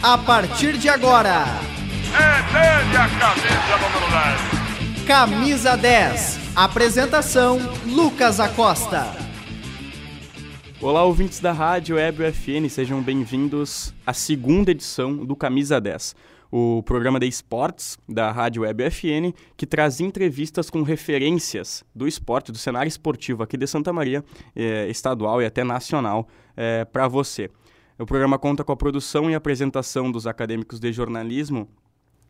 A partir de agora. É a camisa número 10. Camisa 10. Apresentação: Lucas Acosta. Olá, ouvintes da Rádio Web UFN, sejam bem-vindos à segunda edição do Camisa 10, o programa de esportes da Rádio Web UFN, que traz entrevistas com referências do esporte, do cenário esportivo aqui de Santa Maria, eh, estadual e até nacional, eh, para você. O programa conta com a produção e apresentação dos acadêmicos de jornalismo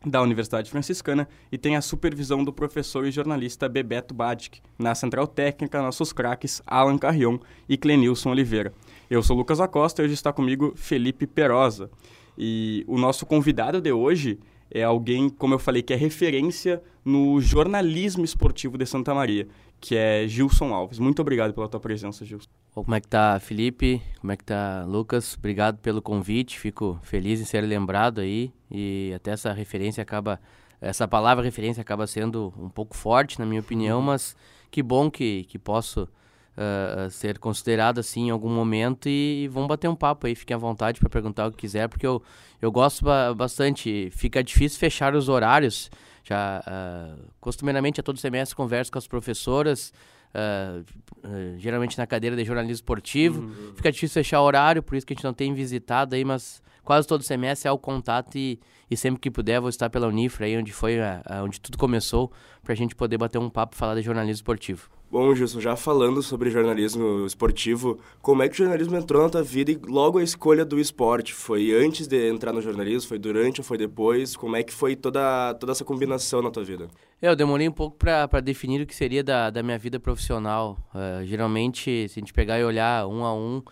da Universidade Franciscana e tem a supervisão do professor e jornalista Bebeto Badic. Na Central Técnica, nossos craques Alan Carrion e Clenilson Oliveira. Eu sou Lucas Acosta e hoje está comigo Felipe Perosa. E o nosso convidado de hoje é alguém, como eu falei, que é referência no jornalismo esportivo de Santa Maria, que é Gilson Alves. Muito obrigado pela tua presença, Gilson. Como é que tá, Felipe? Como é que tá, Lucas? Obrigado pelo convite. Fico feliz em ser lembrado aí e até essa referência acaba essa palavra referência acaba sendo um pouco forte na minha opinião, mas que bom que que posso uh, ser considerado assim em algum momento e, e vamos bater um papo aí, fiquem à vontade para perguntar o que quiser, porque eu, eu gosto ba bastante. Fica difícil fechar os horários. Já uh, costumeiramente a todo semestre converso com as professoras, uh, uh, geralmente na cadeira de jornalismo esportivo. Uhum. Fica difícil fechar horário, por isso que a gente não tem visitado aí, mas quase todo semestre é o contato e, e sempre que puder vou estar pela Unifra aí, onde foi a, a, onde tudo começou, para a gente poder bater um papo e falar de jornalismo esportivo. Bom, Gilson, já falando sobre jornalismo esportivo, como é que o jornalismo entrou na tua vida e logo a escolha do esporte? Foi antes de entrar no jornalismo? Foi durante ou foi depois? Como é que foi toda, toda essa combinação na tua vida? Eu demorei um pouco para definir o que seria da, da minha vida profissional. Uh, geralmente, se a gente pegar e olhar um a um,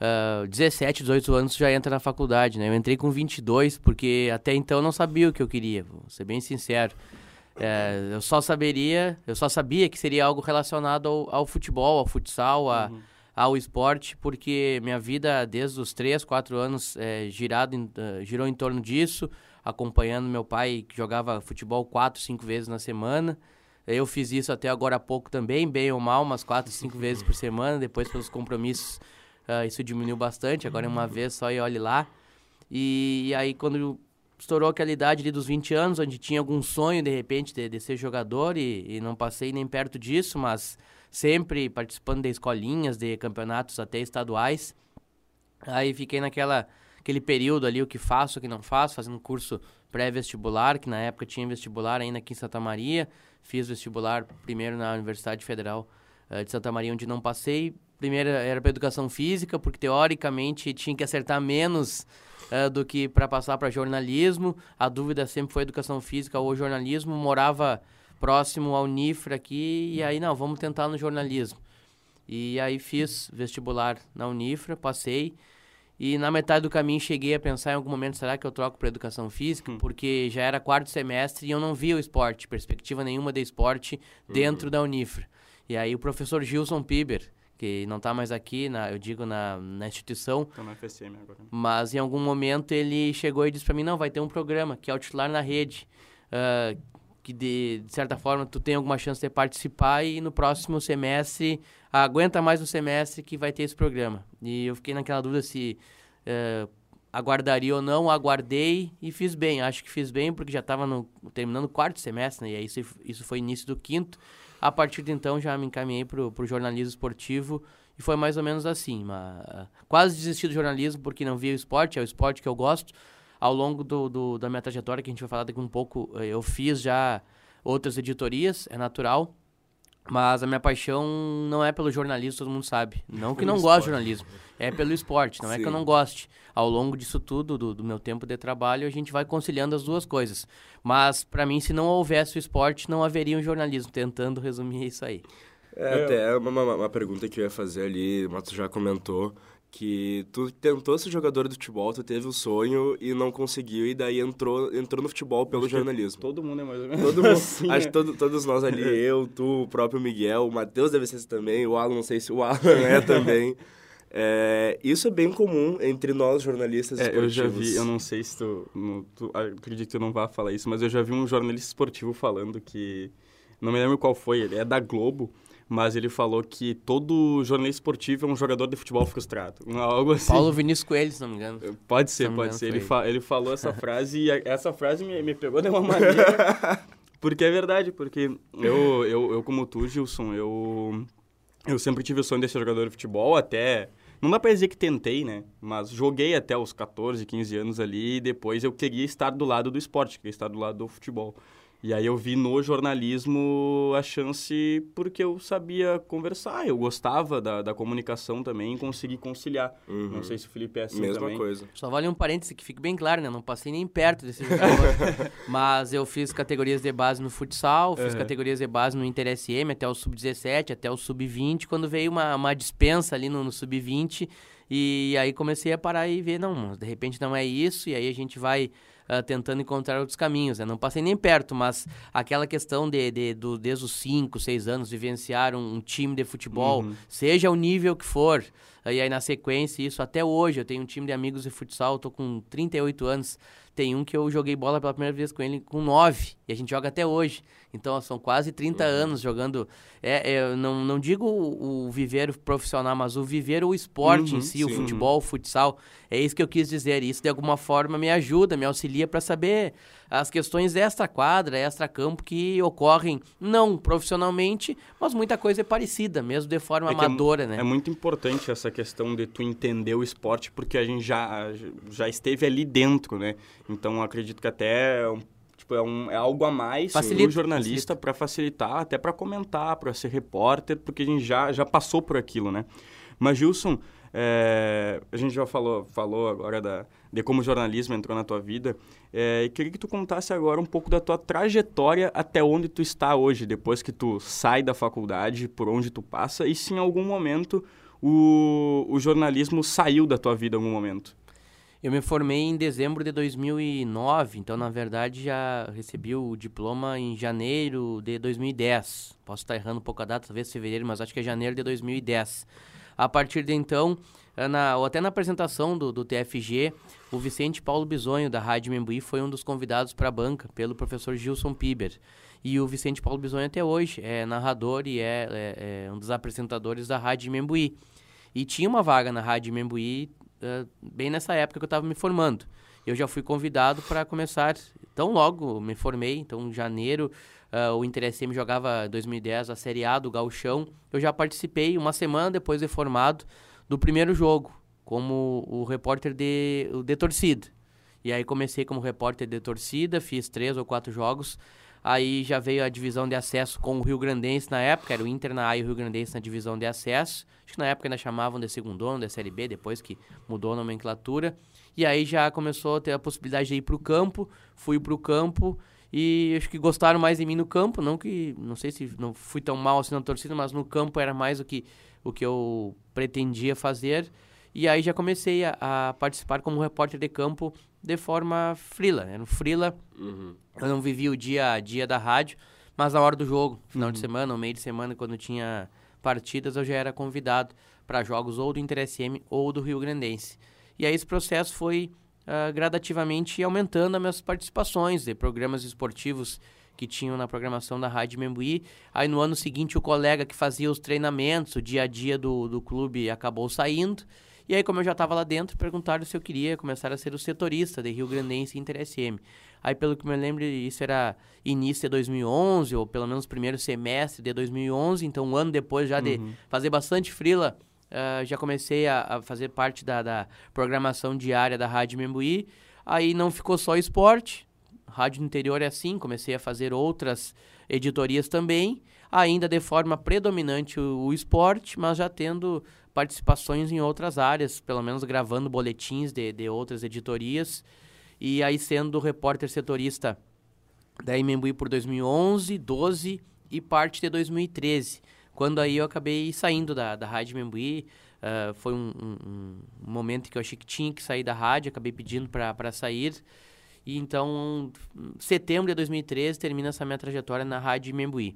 uh, 17, 18 anos já entra na faculdade, né? Eu entrei com 22 porque até então eu não sabia o que eu queria, vou ser bem sincero. É, eu só saberia, eu só sabia que seria algo relacionado ao, ao futebol, ao futsal, a, uhum. ao esporte, porque minha vida desde os 3, 4 anos é, girado uh, girou em torno disso, acompanhando meu pai que jogava futebol 4, 5 vezes na semana. Eu fiz isso até agora há pouco também, bem ou mal, umas 4, 5 vezes por semana, depois pelos compromissos uh, isso diminuiu bastante, agora é uma vez só e olhe lá. E, e aí quando estourou aquela idade ali dos 20 anos, onde tinha algum sonho, de repente, de, de ser jogador e, e, não passei nem perto disso, mas sempre participando de escolinhas, de campeonatos até estaduais. Aí fiquei naquela aquele período ali, o que faço, o que não faço, fazendo curso pré-vestibular, que na época tinha vestibular ainda aqui em Santa Maria. Fiz vestibular primeiro na Universidade Federal uh, de Santa Maria, onde não passei. Primeiro era para educação física, porque teoricamente tinha que acertar menos uh, do que para passar para jornalismo. A dúvida sempre foi educação física ou jornalismo. Morava próximo ao Nifra aqui e aí, não, vamos tentar no jornalismo. E aí fiz vestibular na Unifra, passei. E na metade do caminho cheguei a pensar em algum momento, será que eu troco para educação física? Hum. Porque já era quarto semestre e eu não via o esporte, perspectiva nenhuma de esporte dentro uhum. da Unifra. E aí o professor Gilson Piber, que não está mais aqui, na, eu digo, na, na instituição. Está na FSM agora. Mas em algum momento ele chegou e disse para mim, não, vai ter um programa, que é o titular na rede, uh, que de, de, certa forma tu tem alguma chance de participar e no próximo semestre, aguenta mais um semestre que vai ter esse programa. E eu fiquei naquela dúvida se uh, aguardaria ou não, aguardei e fiz bem. Acho que fiz bem porque já estava terminando o quarto semestre, né? e aí isso, isso foi início do quinto. A partir de então já me encaminhei para o jornalismo esportivo e foi mais ou menos assim. Mas, quase desisti do jornalismo porque não via o esporte, é o esporte que eu gosto. Ao longo do, do, da minha trajetória, que a gente vai falar daqui um pouco, eh, eu fiz já outras editorias, é natural. Mas a minha paixão não é pelo jornalismo, todo mundo sabe. Não que não goste de jornalismo, é pelo esporte, não Sim. é que eu não goste. Ao longo disso tudo, do, do, meu tempo de trabalho, a gente vai conciliando as duas coisas. Mas, para mim, se não houvesse o esporte, não haveria um jornalismo, tentando resumir isso aí. É, até uma, uma, uma pergunta que eu ia fazer ali, o Mato já comentou, que tu tentou ser jogador de futebol, tu teve o sonho e não conseguiu, e daí entrou, entrou no futebol pelo jornalismo. Todo mundo é mais ou menos todo mundo, assim, Acho que todo, todos nós ali, eu, tu, o próprio Miguel, o Matheus deve ser também, o Alan, não sei se o Alan é também. É, isso é bem comum entre nós jornalistas é, esportivos. Eu já vi, eu não sei se tu, no, tu, acredito que tu não vai falar isso, mas eu já vi um jornalista esportivo falando que, não me lembro qual foi, ele é da Globo, mas ele falou que todo jornalista esportivo é um jogador de futebol frustrado. Algo assim. Paulo Vinícius Coelho, se não me engano. Pode ser, pode ser. Ele, fa ele falou essa frase e essa frase me, me pegou de uma maneira. porque é verdade, porque eu, eu, eu como tu, Gilson, eu, eu sempre tive o sonho de ser jogador de futebol, até. Não dá pra dizer que tentei, né? Mas joguei até os 14, 15 anos ali e depois eu queria estar do lado do esporte, queria estar do lado do futebol. E aí eu vi no jornalismo a chance porque eu sabia conversar, eu gostava da, da comunicação também e consegui conciliar. Uhum. Não sei se o Felipe é assim Mesma também. coisa. Só vale um parêntese que fique bem claro, né? Não passei nem perto desse jogador. Mas eu fiz categorias de base no futsal, fiz uhum. categorias de base no Inter SM até o sub-17, até o sub-20. Quando veio uma, uma dispensa ali no, no sub-20, e aí comecei a parar e ver, não, de repente não é isso, e aí a gente vai uh, tentando encontrar outros caminhos. Né? Não passei nem perto, mas aquela questão de, de, do, desde os 5, 6 anos, vivenciar um, um time de futebol, uhum. seja o nível que for, e aí na sequência, isso até hoje, eu tenho um time de amigos de futsal, tô com 38 anos, tem um que eu joguei bola pela primeira vez com ele com 9, e a gente joga até hoje. Então, são quase 30 uhum. anos jogando. É, é, não, não digo o, o viver profissional, mas o viver o esporte uhum, em si, sim. o futebol, o futsal. É isso que eu quis dizer. Isso, de alguma forma, me ajuda, me auxilia para saber as questões extra-quadra, extra-campo que ocorrem, não profissionalmente, mas muita coisa é parecida, mesmo de forma é, é amadora, é, né? É muito importante essa questão de tu entender o esporte, porque a gente já, já esteve ali dentro, né? Então, acredito que até tipo, é, um, é algo a mais para o jornalista para facilitar, até para comentar, para ser repórter, porque a gente já, já passou por aquilo, né? Mas, Gilson, é, a gente já falou, falou agora da, de como o jornalismo entrou na tua vida. É, e queria que tu contasse agora um pouco da tua trajetória até onde tu está hoje, depois que tu sai da faculdade, por onde tu passa, e se em algum momento o, o jornalismo saiu da tua vida em algum momento. Eu me formei em dezembro de 2009, então na verdade já recebi o diploma em janeiro de 2010. Posso estar errando um pouco a data, talvez fevereiro, mas acho que é janeiro de 2010. A partir de então, eh, na, ou até na apresentação do, do TFG, o Vicente Paulo Bisonho, da Rádio Membuí, foi um dos convidados para a banca, pelo professor Gilson Piber. E o Vicente Paulo Bisonho até hoje é narrador e é, é, é um dos apresentadores da Rádio Membuí. E tinha uma vaga na Rádio Membuí bem nessa época que eu estava me formando. Eu já fui convidado para começar, tão logo me formei, então em janeiro Uh, o Inter SM jogava 2010 a Série A do Gauchão. Eu já participei uma semana depois de formado do primeiro jogo, como o repórter de, de torcida. E aí comecei como repórter de torcida, fiz três ou quatro jogos. Aí já veio a divisão de acesso com o Rio Grandense na época, era o Inter na A e o Rio Grandense na divisão de acesso. Acho que na época ainda chamavam de segundo de Série B, depois que mudou a nomenclatura. E aí já começou a ter a possibilidade de ir para o campo, fui para o campo e acho que gostaram mais de mim no campo, não que não sei se não fui tão mal assim na torcida, mas no campo era mais o que o que eu pretendia fazer. E aí já comecei a, a participar como repórter de campo de forma frila, né? No frila, uhum. Eu não vivia o dia a dia da rádio, mas na hora do jogo, final uhum. de semana, ou meio de semana, quando tinha partidas, eu já era convidado para jogos ou do Inter SM ou do Rio Grandense. E aí esse processo foi uh, gradativamente aumentando as minhas participações de programas esportivos que tinham na programação da Rádio Membuí. Aí no ano seguinte o colega que fazia os treinamentos, o dia a dia do, do clube acabou saindo. E aí, como eu já estava lá dentro, perguntaram se eu queria começar a ser o setorista de Rio Grandense Inter SM. Aí, pelo que me lembro, isso era início de 2011, ou pelo menos primeiro semestre de 2011. Então, um ano depois já de uhum. fazer bastante frila, uh, já comecei a, a, fazer parte da, da programação diária da Rádio Membuí. Aí não ficou só esporte, Rádio Interior é assim, comecei a fazer outras editorias também, ainda de forma predominante o, o, esporte, mas já tendo participações em outras áreas, pelo menos gravando boletins de, de outras editorias, e aí sendo repórter setorista da Imembuí por 2011, 12 e parte de 2013 quando aí eu acabei saindo da, da Rádio Membuí. Uh, foi um, um, um, momento que eu achei que tinha que sair da rádio, acabei pedindo para sair. E então, setembro de 2013, termina essa minha trajetória na Rádio Membuí.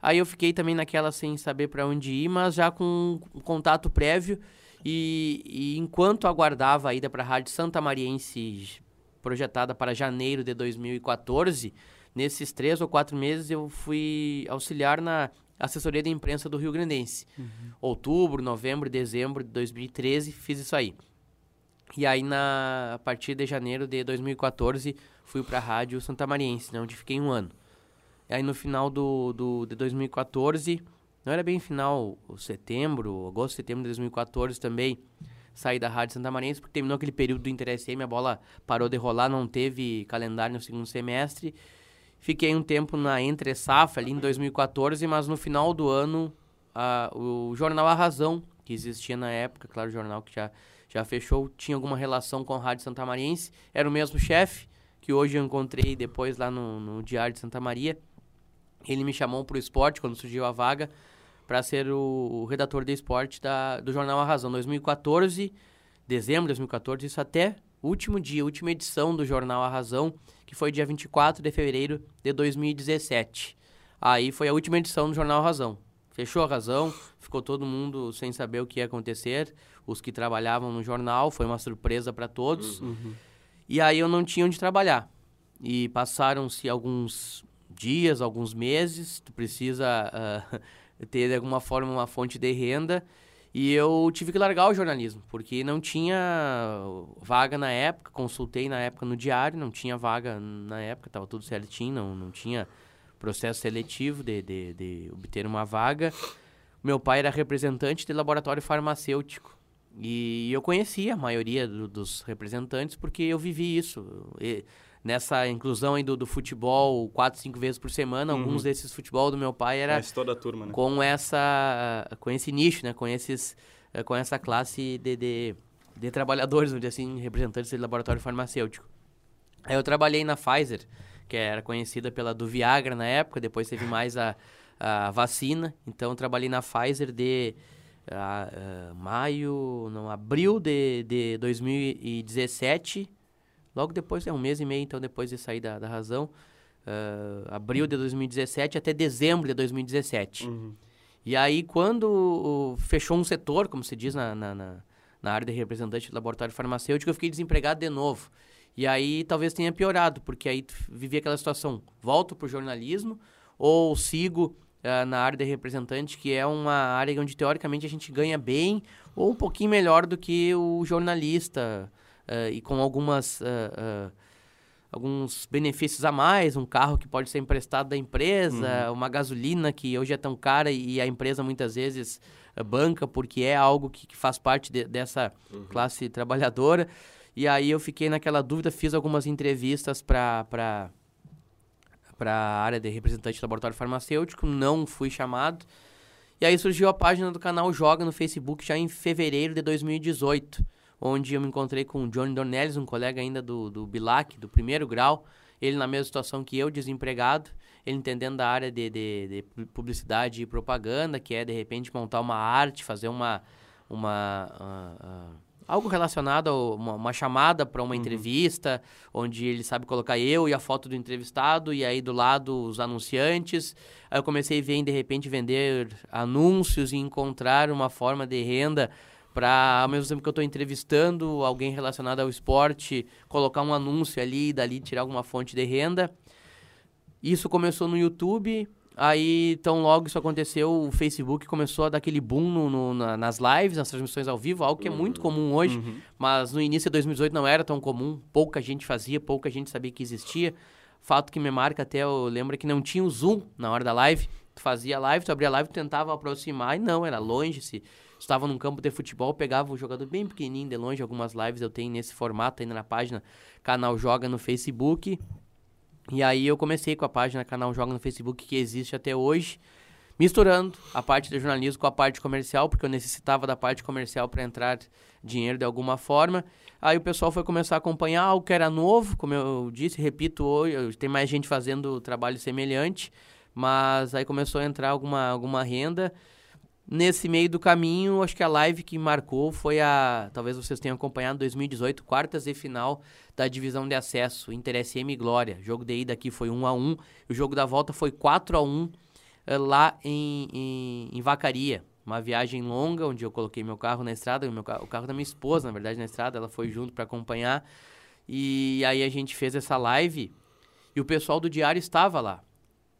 Aí eu fiquei também naquela sem saber para onde ir, mas já com um contato prévio. E, e enquanto aguardava a ida para a Rádio Santa Mariense, projetada para janeiro de 2014, nesses três ou quatro meses eu fui auxiliar na assessoria de imprensa do Rio Grandense. Outubro, novembro, dezembro de 2013, fiz isso aí. E aí, na, a partir de janeiro de 2014, fui para a Rádio Santa Mariense, né, onde fiquei um ano. E aí, no final do, do, de 2014, não era bem final, setembro, agosto, setembro de 2014 também, saí da Rádio Santa Mariense, porque terminou aquele período do interesse aí, minha bola parou de rolar, não teve calendário no segundo semestre. Fiquei um tempo na Entre Safra, ali em 2014, mas no final do ano, a, o jornal A Razão, que existia na época, claro, o jornal que já, já fechou, tinha alguma relação com a Rádio Santa Mariense, era o mesmo chefe, que hoje eu encontrei depois lá no, no Diário de Santa Maria. Ele me chamou para o esporte, quando surgiu a vaga, para ser o, redator de esporte da, do jornal A Razão. 2014, dezembro de 2014, isso até último dia, última edição do jornal A Razão, que foi dia 24 de fevereiro de 2017. Aí foi a última edição do jornal A Razão. Fechou a razão, ficou todo mundo sem saber o que ia acontecer. Os que trabalhavam no jornal, foi uma surpresa para todos. Uhum. E aí eu não tinha onde trabalhar. E passaram-se alguns dias, alguns meses, tu precisa uh, ter de alguma forma uma fonte de renda. E eu tive que largar o jornalismo, porque não tinha vaga na época, consultei na época no diário, não tinha vaga na época, estava tudo certinho, não, não tinha processo seletivo de, de, de obter uma vaga. Meu pai era representante de laboratório farmacêutico. E eu conhecia a maioria do, dos representantes porque eu vivi isso. E, nessa inclusão aí do, do, futebol quatro, cinco vezes por semana, uhum. alguns desses futebol do meu pai era toda a turma, né? com essa com esse nicho, né, com esses eh, com essa classe de, de, de trabalhadores, dizer assim, representantes de laboratório farmacêutico. Aí eu trabalhei na Pfizer, que era conhecida pela do Viagra na época, depois teve mais a, a vacina, então eu trabalhei na Pfizer de uh, uh, maio, não, abril de, de 2017 Logo depois, é um mês e meio, então, depois de sair da, da razão, uh, abril de 2017 até dezembro de 2017. Uhum. E aí, quando fechou um setor, como se diz na, na, na, na área de representante do laboratório farmacêutico, eu fiquei desempregado de novo. E aí talvez tenha piorado, porque aí vivi aquela situação, volto para o jornalismo ou sigo uh, na área de representante, que é uma área onde teoricamente a gente ganha bem ou um pouquinho melhor do que o jornalista, uh, e com algumas uh, alguns benefícios a mais, um carro que pode ser emprestado da empresa, uhum. uma gasolina que hoje é tão cara e a empresa muitas vezes banca porque é algo que, que faz parte de, dessa uhum. classe trabalhadora. E aí eu fiquei naquela dúvida, fiz algumas entrevistas para para a área de representante do laboratório farmacêutico, não fui chamado. E aí surgiu a página do canal Joga no Facebook já em fevereiro de 2018 onde eu me encontrei com o Johnny Dornelles, um colega ainda do, do Bilac, do primeiro grau, ele na mesma situação que eu, desempregado, ele entendendo da área de, de, de publicidade e propaganda, que é de repente montar uma arte, fazer uma, uma uh, uh, algo relacionado a uma, uma chamada para uma uhum. entrevista, onde ele sabe colocar eu e a foto do entrevistado, e aí do lado os anunciantes. Aí eu comecei a ver, de repente, vender anúncios e encontrar uma forma de renda para ao mesmo tempo que eu estou entrevistando alguém relacionado ao esporte, colocar um anúncio ali e dali tirar alguma fonte de renda. Isso começou no YouTube, aí tão logo isso aconteceu, o Facebook começou a dar aquele boom no, no, na, nas lives, nas transmissões ao vivo, algo que é muito comum hoje, uhum. mas no início de 2018 não era tão comum, pouca gente fazia, pouca gente sabia que existia. Fato que me marca até, eu lembro que não tinha o Zoom na hora da live, tu fazia live, tu abria a live, tu tentava aproximar e não, era longe, se estava num campo de futebol, pegava um jogador bem pequenininho de longe, algumas lives eu tenho nesse formato ainda na página Canal Joga no Facebook. E aí eu comecei com a página Canal Joga no Facebook que existe até hoje, misturando a parte de jornalismo com a parte comercial, porque eu necessitava da parte comercial para entrar dinheiro de alguma forma. Aí o pessoal foi começar a acompanhar algo que era novo, como eu disse, repito hoje, tem mais gente fazendo trabalho semelhante, mas aí começou a entrar alguma, alguma renda Nesse meio do caminho, acho que a live que marcou foi a. Talvez vocês tenham acompanhado 2018, quartas e final da divisão de acesso, Inter SM e Glória. O jogo de ida aqui foi 1 a 1 O jogo da volta foi 4 a 1 eh, lá em, em, em, Vacaria. Uma viagem longa, onde eu coloquei meu carro na estrada, meu, o carro da minha esposa, na verdade, na estrada, ela foi junto para acompanhar. E aí a gente fez essa live e o pessoal do diário estava lá.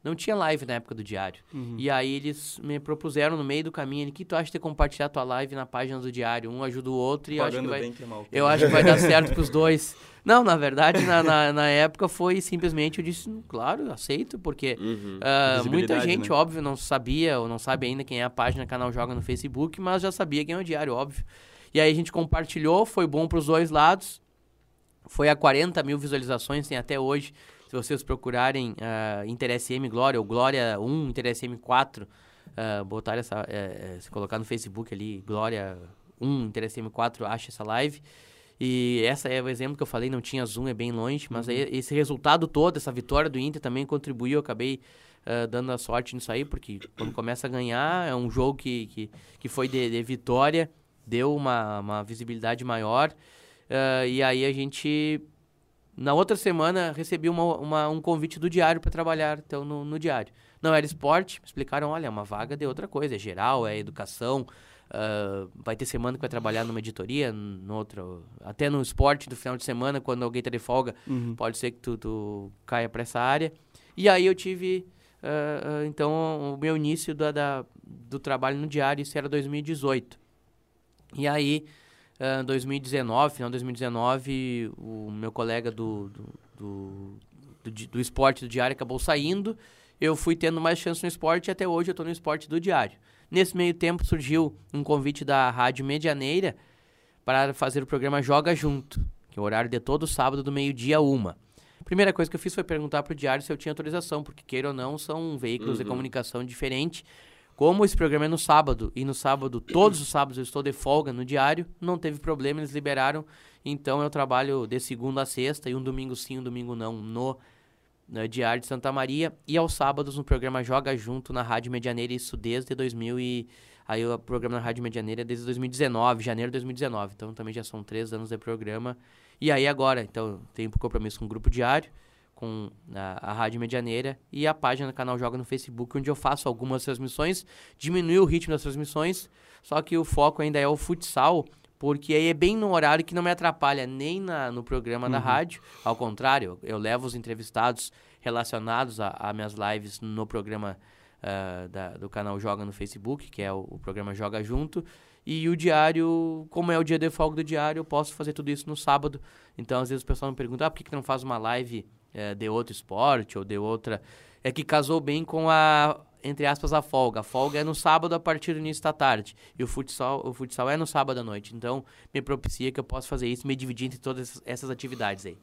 Não tinha live na época do diário. Uhum. E aí eles me propuseram no meio do caminho, o que tu acha de compartilhar tua live na página do diário? Um ajuda o outro e eu acho que vai... bem que é mal. Eu acho que vai dar certo pros dois. Não, na verdade, na, na, na época foi simplesmente, eu disse, claro, aceito, porque Uhum. ah, muita Visibilidade, gente, né? óbvio, não sabia ou não sabe ainda quem é a página Canal Joga no Facebook, mas já sabia quem é o diário, óbvio. E aí a gente compartilhou, foi bom pros dois lados. Foi a 40 mil visualizações, tem até hoje. Se vocês procurarem uh, Inter SM Glória ou Glória 1, Inter SM 4, uh, botar essa. eh, se colocar no Facebook ali, Glória 1, Inter SM 4, acha essa live. E essa é o exemplo que eu falei, não tinha zoom, é bem longe, mas aí esse resultado todo, essa vitória do Inter também contribuiu, eu acabei ah, dando a sorte nisso aí, porque quando começa a ganhar, é um jogo que, que, que foi de, de vitória, deu uma, uma visibilidade maior, ah, e aí a gente, na outra semana, recebi uma, uma- um convite do Diário para trabalhar então, no, no Diário. Não era esporte, explicaram, olha, é uma vaga de outra coisa, é geral, é educação, ah, vai ter semana que vai trabalhar numa editoria, no outro, até no esporte do final de semana, quando alguém tá de folga, Uhum. pode ser que tu, tu caia para essa área. E aí eu tive, ah, então, o meu início da, da- do trabalho no diário, isso era 2018. E aí, ah, 2019, final de 2019, o meu colega do, do, do, do, do esporte do diário acabou saindo. Eu fui tendo mais chance no esporte e até hoje eu estou no esporte do diário. Nesse meio tempo surgiu um convite da Rádio Medianeira para fazer o programa Joga Junto, que é o horário de todo sábado do meio-dia a uma. Primeira coisa que eu fiz foi perguntar para o Diário se eu tinha autorização, porque queira ou não, são veículos de comunicação diferentes. Como esse programa é no sábado, e no sábado, todos os sábados eu estou de folga no Diário, não teve problema, eles liberaram. Então eu trabalho de segunda a sexta, e um domingo sim, um domingo não, no no Diário de Santa Maria e aos sábados no programa Joga Junto na Rádio Medianeira, isso desde 2000 e... Aí o programa na Rádio Medianeira é desde 2019, janeiro de 2019, então também já são três anos de programa. E aí agora, então, tenho compromisso com o Grupo Diário, com a, a Rádio Medianeira e a página do canal Joga no Facebook, onde eu faço algumas transmissões, diminui o ritmo das transmissões, só que o foco ainda é o futsal, porque aí é bem no horário que não me atrapalha nem na, no programa da rádio, ao contrário, eu, levo os entrevistados relacionados a, a minhas lives no programa ah, da- do canal Joga no Facebook, que é o, o programa Joga Junto, e o diário, como é o dia de folga do diário, eu posso fazer tudo isso no sábado. Então, às vezes o pessoal me pergunta, ah, por que, que não faz uma live eh, de outro esporte ou de outra... É que casou bem com a, entre aspas, a folga. A folga é no sábado a partir do início da tarde. E o futsal, o futsal é no sábado à noite. Então, me propicia que eu possa fazer isso, me dividir entre todas essas- atividades aí.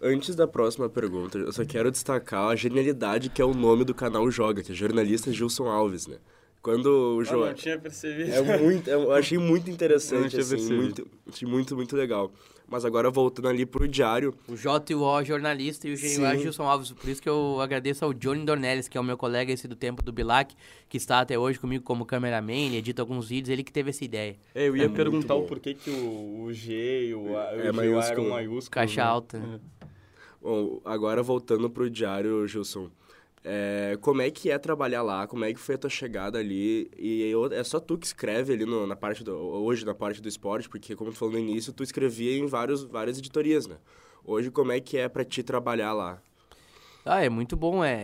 Antes da próxima pergunta, eu só quero destacar a genialidade que é o nome do canal Joga, que é jornalista Gilson Alves, né? Quando o Eu João... não tinha percebido. É muito, eu achei muito Eu não interessante, tinha assim, percebido. muito, achei muito, muito legal. Mas agora voltando ali pro diário, O J e o O jornalista e o G e o. Gilson Alves. Por isso que eu agradeço ao Johnny Dornelles, que é o meu colega esse do tempo do Bilac, que está até hoje comigo como cameraman, ele edita alguns vídeos, ele que teve essa ideia. É, eu ia É perguntar o porquê que o, o G e o A, o É G o maiúsculo. eram maiúsculos. Caixa né? alta. bom, agora voltando pro diário, Gilson, é, como é que é trabalhar lá? Como é que foi a tua chegada ali? E eu- é só tu que escreve ali no- na parte do, hoje na parte do esporte, porque como tu falou no início, tu escrevia em vários, várias editorias, né? Hoje, como é que é pra ti trabalhar lá? Ah, é muito bom. É,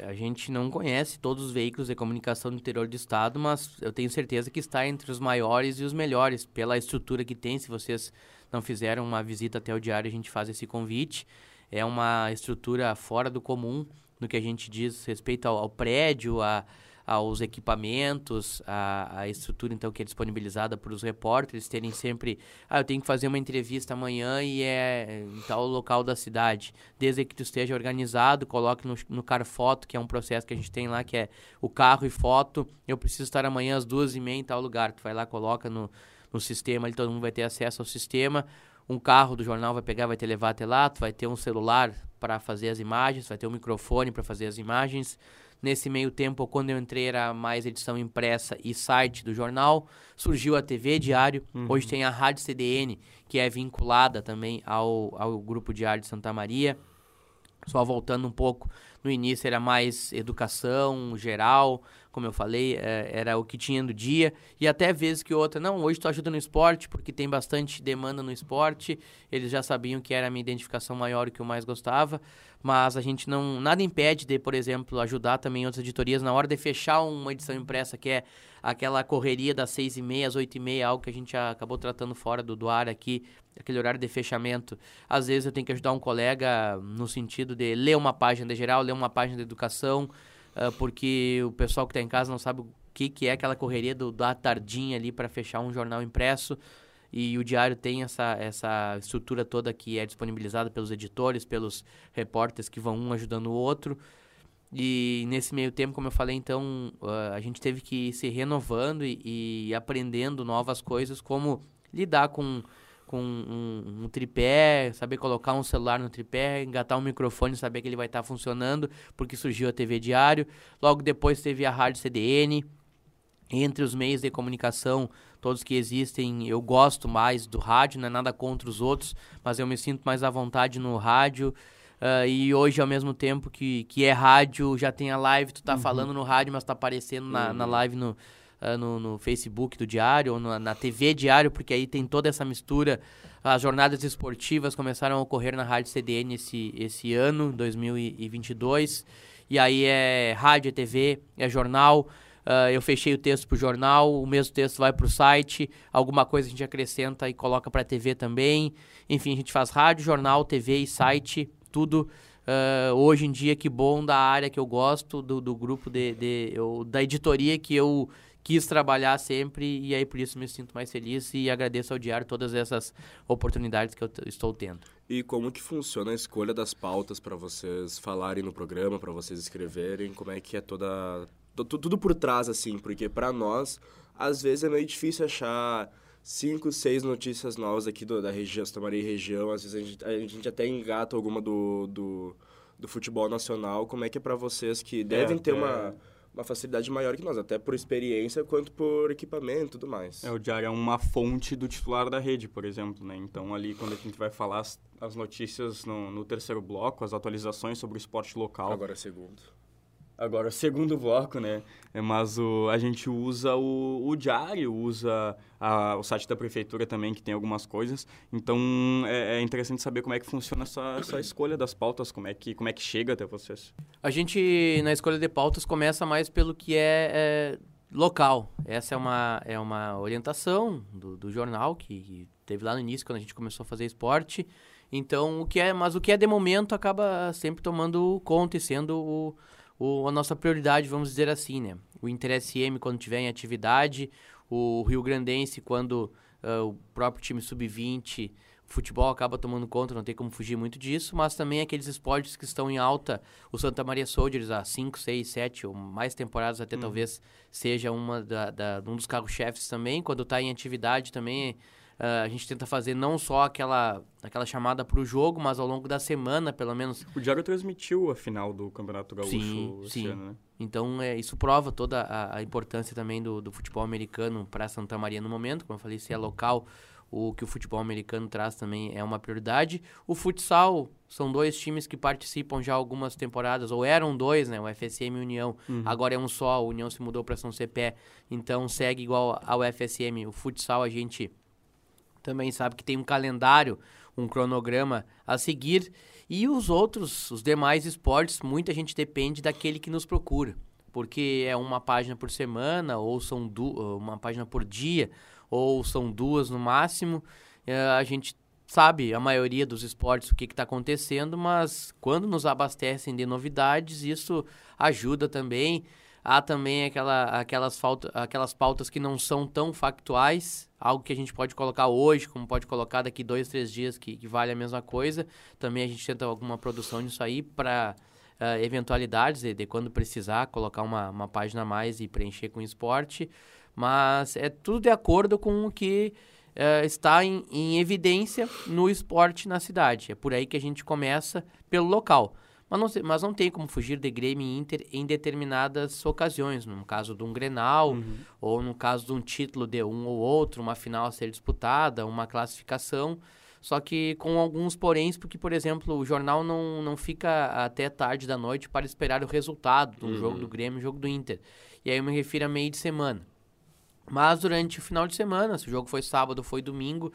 é, a gente não conhece todos os veículos de comunicação do interior do estado, mas eu tenho certeza que está entre os maiores e os melhores, pela estrutura que tem. Se vocês não fizeram uma visita até o diário, a gente faz esse convite. É uma estrutura fora do comum no que a gente diz respeito ao, ao prédio, a, aos equipamentos, a, a estrutura então que é disponibilizada para os repórteres terem sempre, ah, eu tenho que fazer uma entrevista amanhã e é em tal local da cidade. Desde que tu esteja organizado, coloque no, no Carfoto, que é um processo que a gente tem lá, que é o carro e foto. Eu preciso estar amanhã às duas e meia em tal lugar. Tu vai lá, coloca no, no sistema, ali todo mundo vai ter acesso ao sistema. Um carro do jornal vai pegar, vai te levar até lá. Tu vai ter um celular para fazer as imagens, vai ter um microfone para fazer as imagens. Nesse meio tempo, quando eu entrei, era mais edição impressa e site do jornal. Surgiu a TV Diário. Hoje tem a Rádio CDN, que é vinculada também ao, ao Grupo Diário de Santa Maria. Só voltando um pouco, no início era mais educação geral, como eu falei, é, era o que tinha no dia, e até vezes que outra, não, hoje tu ajuda no esporte, porque tem bastante demanda no esporte, eles já sabiam que era a minha identificação maior e que eu mais gostava, mas a gente não, nada impede de, por exemplo, ajudar também outras editorias na hora de fechar uma edição impressa, que é aquela correria das seis e meia às oito e meia, algo que a gente acabou tratando fora do, do ar aqui, aquele horário de fechamento. Às vezes eu tenho que ajudar um colega no sentido de ler uma página de geral, ler uma página de educação, uh, porque o pessoal que está em casa não sabe o que, que é aquela correria do, da tardinha ali para fechar um jornal impresso. E o diário tem essa, essa estrutura toda que é disponibilizada pelos editores, pelos repórteres que vão um ajudando o outro. E nesse meio tempo, como eu falei, então, uh, a gente teve que ir se renovando e, e aprendendo novas coisas, como lidar com com um, um, tripé, saber colocar um celular no tripé, engatar um microfone, saber que ele vai estar tá funcionando, porque surgiu a TV Diário. Logo depois teve a Rádio CDN. Entre os meios de comunicação, todos que existem, eu gosto mais do rádio, não é nada contra os outros, mas eu me sinto mais à vontade no rádio. Uh, e hoje, ao mesmo tempo que, que é rádio, já tem a live, tu tá uhum. falando no rádio, mas tá aparecendo na, uhum. na live no, uh, no, no, Facebook do Diário ou na, na TV Diário, porque aí tem toda essa mistura. As jornadas esportivas começaram a ocorrer na Rádio CDN esse, esse ano, 2022. E aí é rádio, é TV, é jornal. Uh, eu fechei o texto para o jornal, o mesmo texto vai para o site, alguma coisa a gente acrescenta e coloca para a TV também. Enfim, a gente faz rádio, jornal, TV e site, tudo uh, hoje em dia, que bom da área que eu gosto, do, do grupo de, de eu, da editoria que eu, quis trabalhar sempre e aí por isso me sinto mais feliz e agradeço ao diário todas essas oportunidades que eu estou tendo. E como que funciona a escolha das pautas para vocês falarem no programa, para vocês escreverem? Como é que é toda tudo por trás assim, porque para nós às vezes é meio difícil achar cinco, seis notícias novas aqui do, da região, Santa Maria região, às vezes a gente, a gente até engata alguma do, do, do futebol nacional. Como é que é para vocês que devem é, ter é... uma uma facilidade maior que nós, até por experiência quanto por equipamento e tudo mais. É, o diário é uma fonte do titular da rede, por exemplo, né? Então, ali, quando a gente vai falar as, as notícias no, no, terceiro bloco, as atualizações sobre o esporte local... Agora é segundo agora segundo bloco, né? É, mas o, a gente usa o, o diário, usa a, o site da prefeitura também, que tem algumas coisas. Então, é, é, interessante saber como é que funciona essa, essa escolha das pautas, como é, que, como é que chega até vocês. A gente, na escolha de pautas, começa mais pelo que é, é local. Essa é uma, é uma orientação do, do jornal, que, que teve lá no início, quando a gente começou a fazer esporte. Então, o que é, mas o que é de momento acaba sempre tomando conta e sendo o o, a nossa prioridade, vamos dizer assim, né? O Inter SM quando tiver em atividade, o Rio Grandense quando uh, o próprio time sub-20, o futebol acaba tomando conta, não tem como fugir muito disso, mas também aqueles esportes que estão em alta, o Santa Maria Soldiers há 5, 6, 7 ou mais temporadas até uhum. talvez seja uma da, da, um dos carros-chefes também, quando está em atividade também Uh, a gente tenta fazer não só aquela, aquela chamada para o jogo, mas ao longo da semana, pelo menos. O Diário transmitiu a final do Campeonato Gaúcho sim, esse sim. ano, né? Então, é, isso prova toda a, a importância também do, do futebol americano para Santa Maria no momento. Como eu falei, se é local, o que o futebol americano traz também é uma prioridade. O futsal são dois times que participam já algumas temporadas, ou eram dois, né? O FSM e o União. Uhum. Agora é um só, o União se mudou para São Cepé, então segue igual ao FSM. O futsal a gente também sabe que tem um calendário, um cronograma a seguir. E os outros, os demais esportes, muita gente depende daquele que nos procura. Porque é uma página por semana, ou são uma página por dia, ou são duas no máximo. É, a gente sabe a maioria dos esportes o que está acontecendo, mas quando nos abastecem de novidades, isso ajuda também. Há também aquela, aquelas, falta, aquelas pautas que não são tão factuais, algo que a gente pode colocar hoje, como pode colocar daqui dois, três dias, que, que vale a mesma coisa. Também a gente tenta alguma produção nisso aí para uh, eh, eventualidades de, de, quando precisar, colocar uma, uma página a mais e preencher com esporte. Mas é tudo de acordo com o que uh, está em, em evidência no esporte na cidade. É por aí que a gente começa pelo local. Mas não, mas não tem como fugir de Grêmio e Inter em determinadas ocasiões, no caso de um Grenal, uhum. ou no caso de um título de um ou outro, uma final a ser disputada, uma classificação. só que com alguns poréns, porque, por exemplo, o jornal não, não fica até tarde da noite para esperar o resultado do uhum. jogo do Grêmio e jogo do Inter. E aí eu me refiro a meio de semana. Mas durante o final de semana, se o jogo foi sábado ou foi domingo,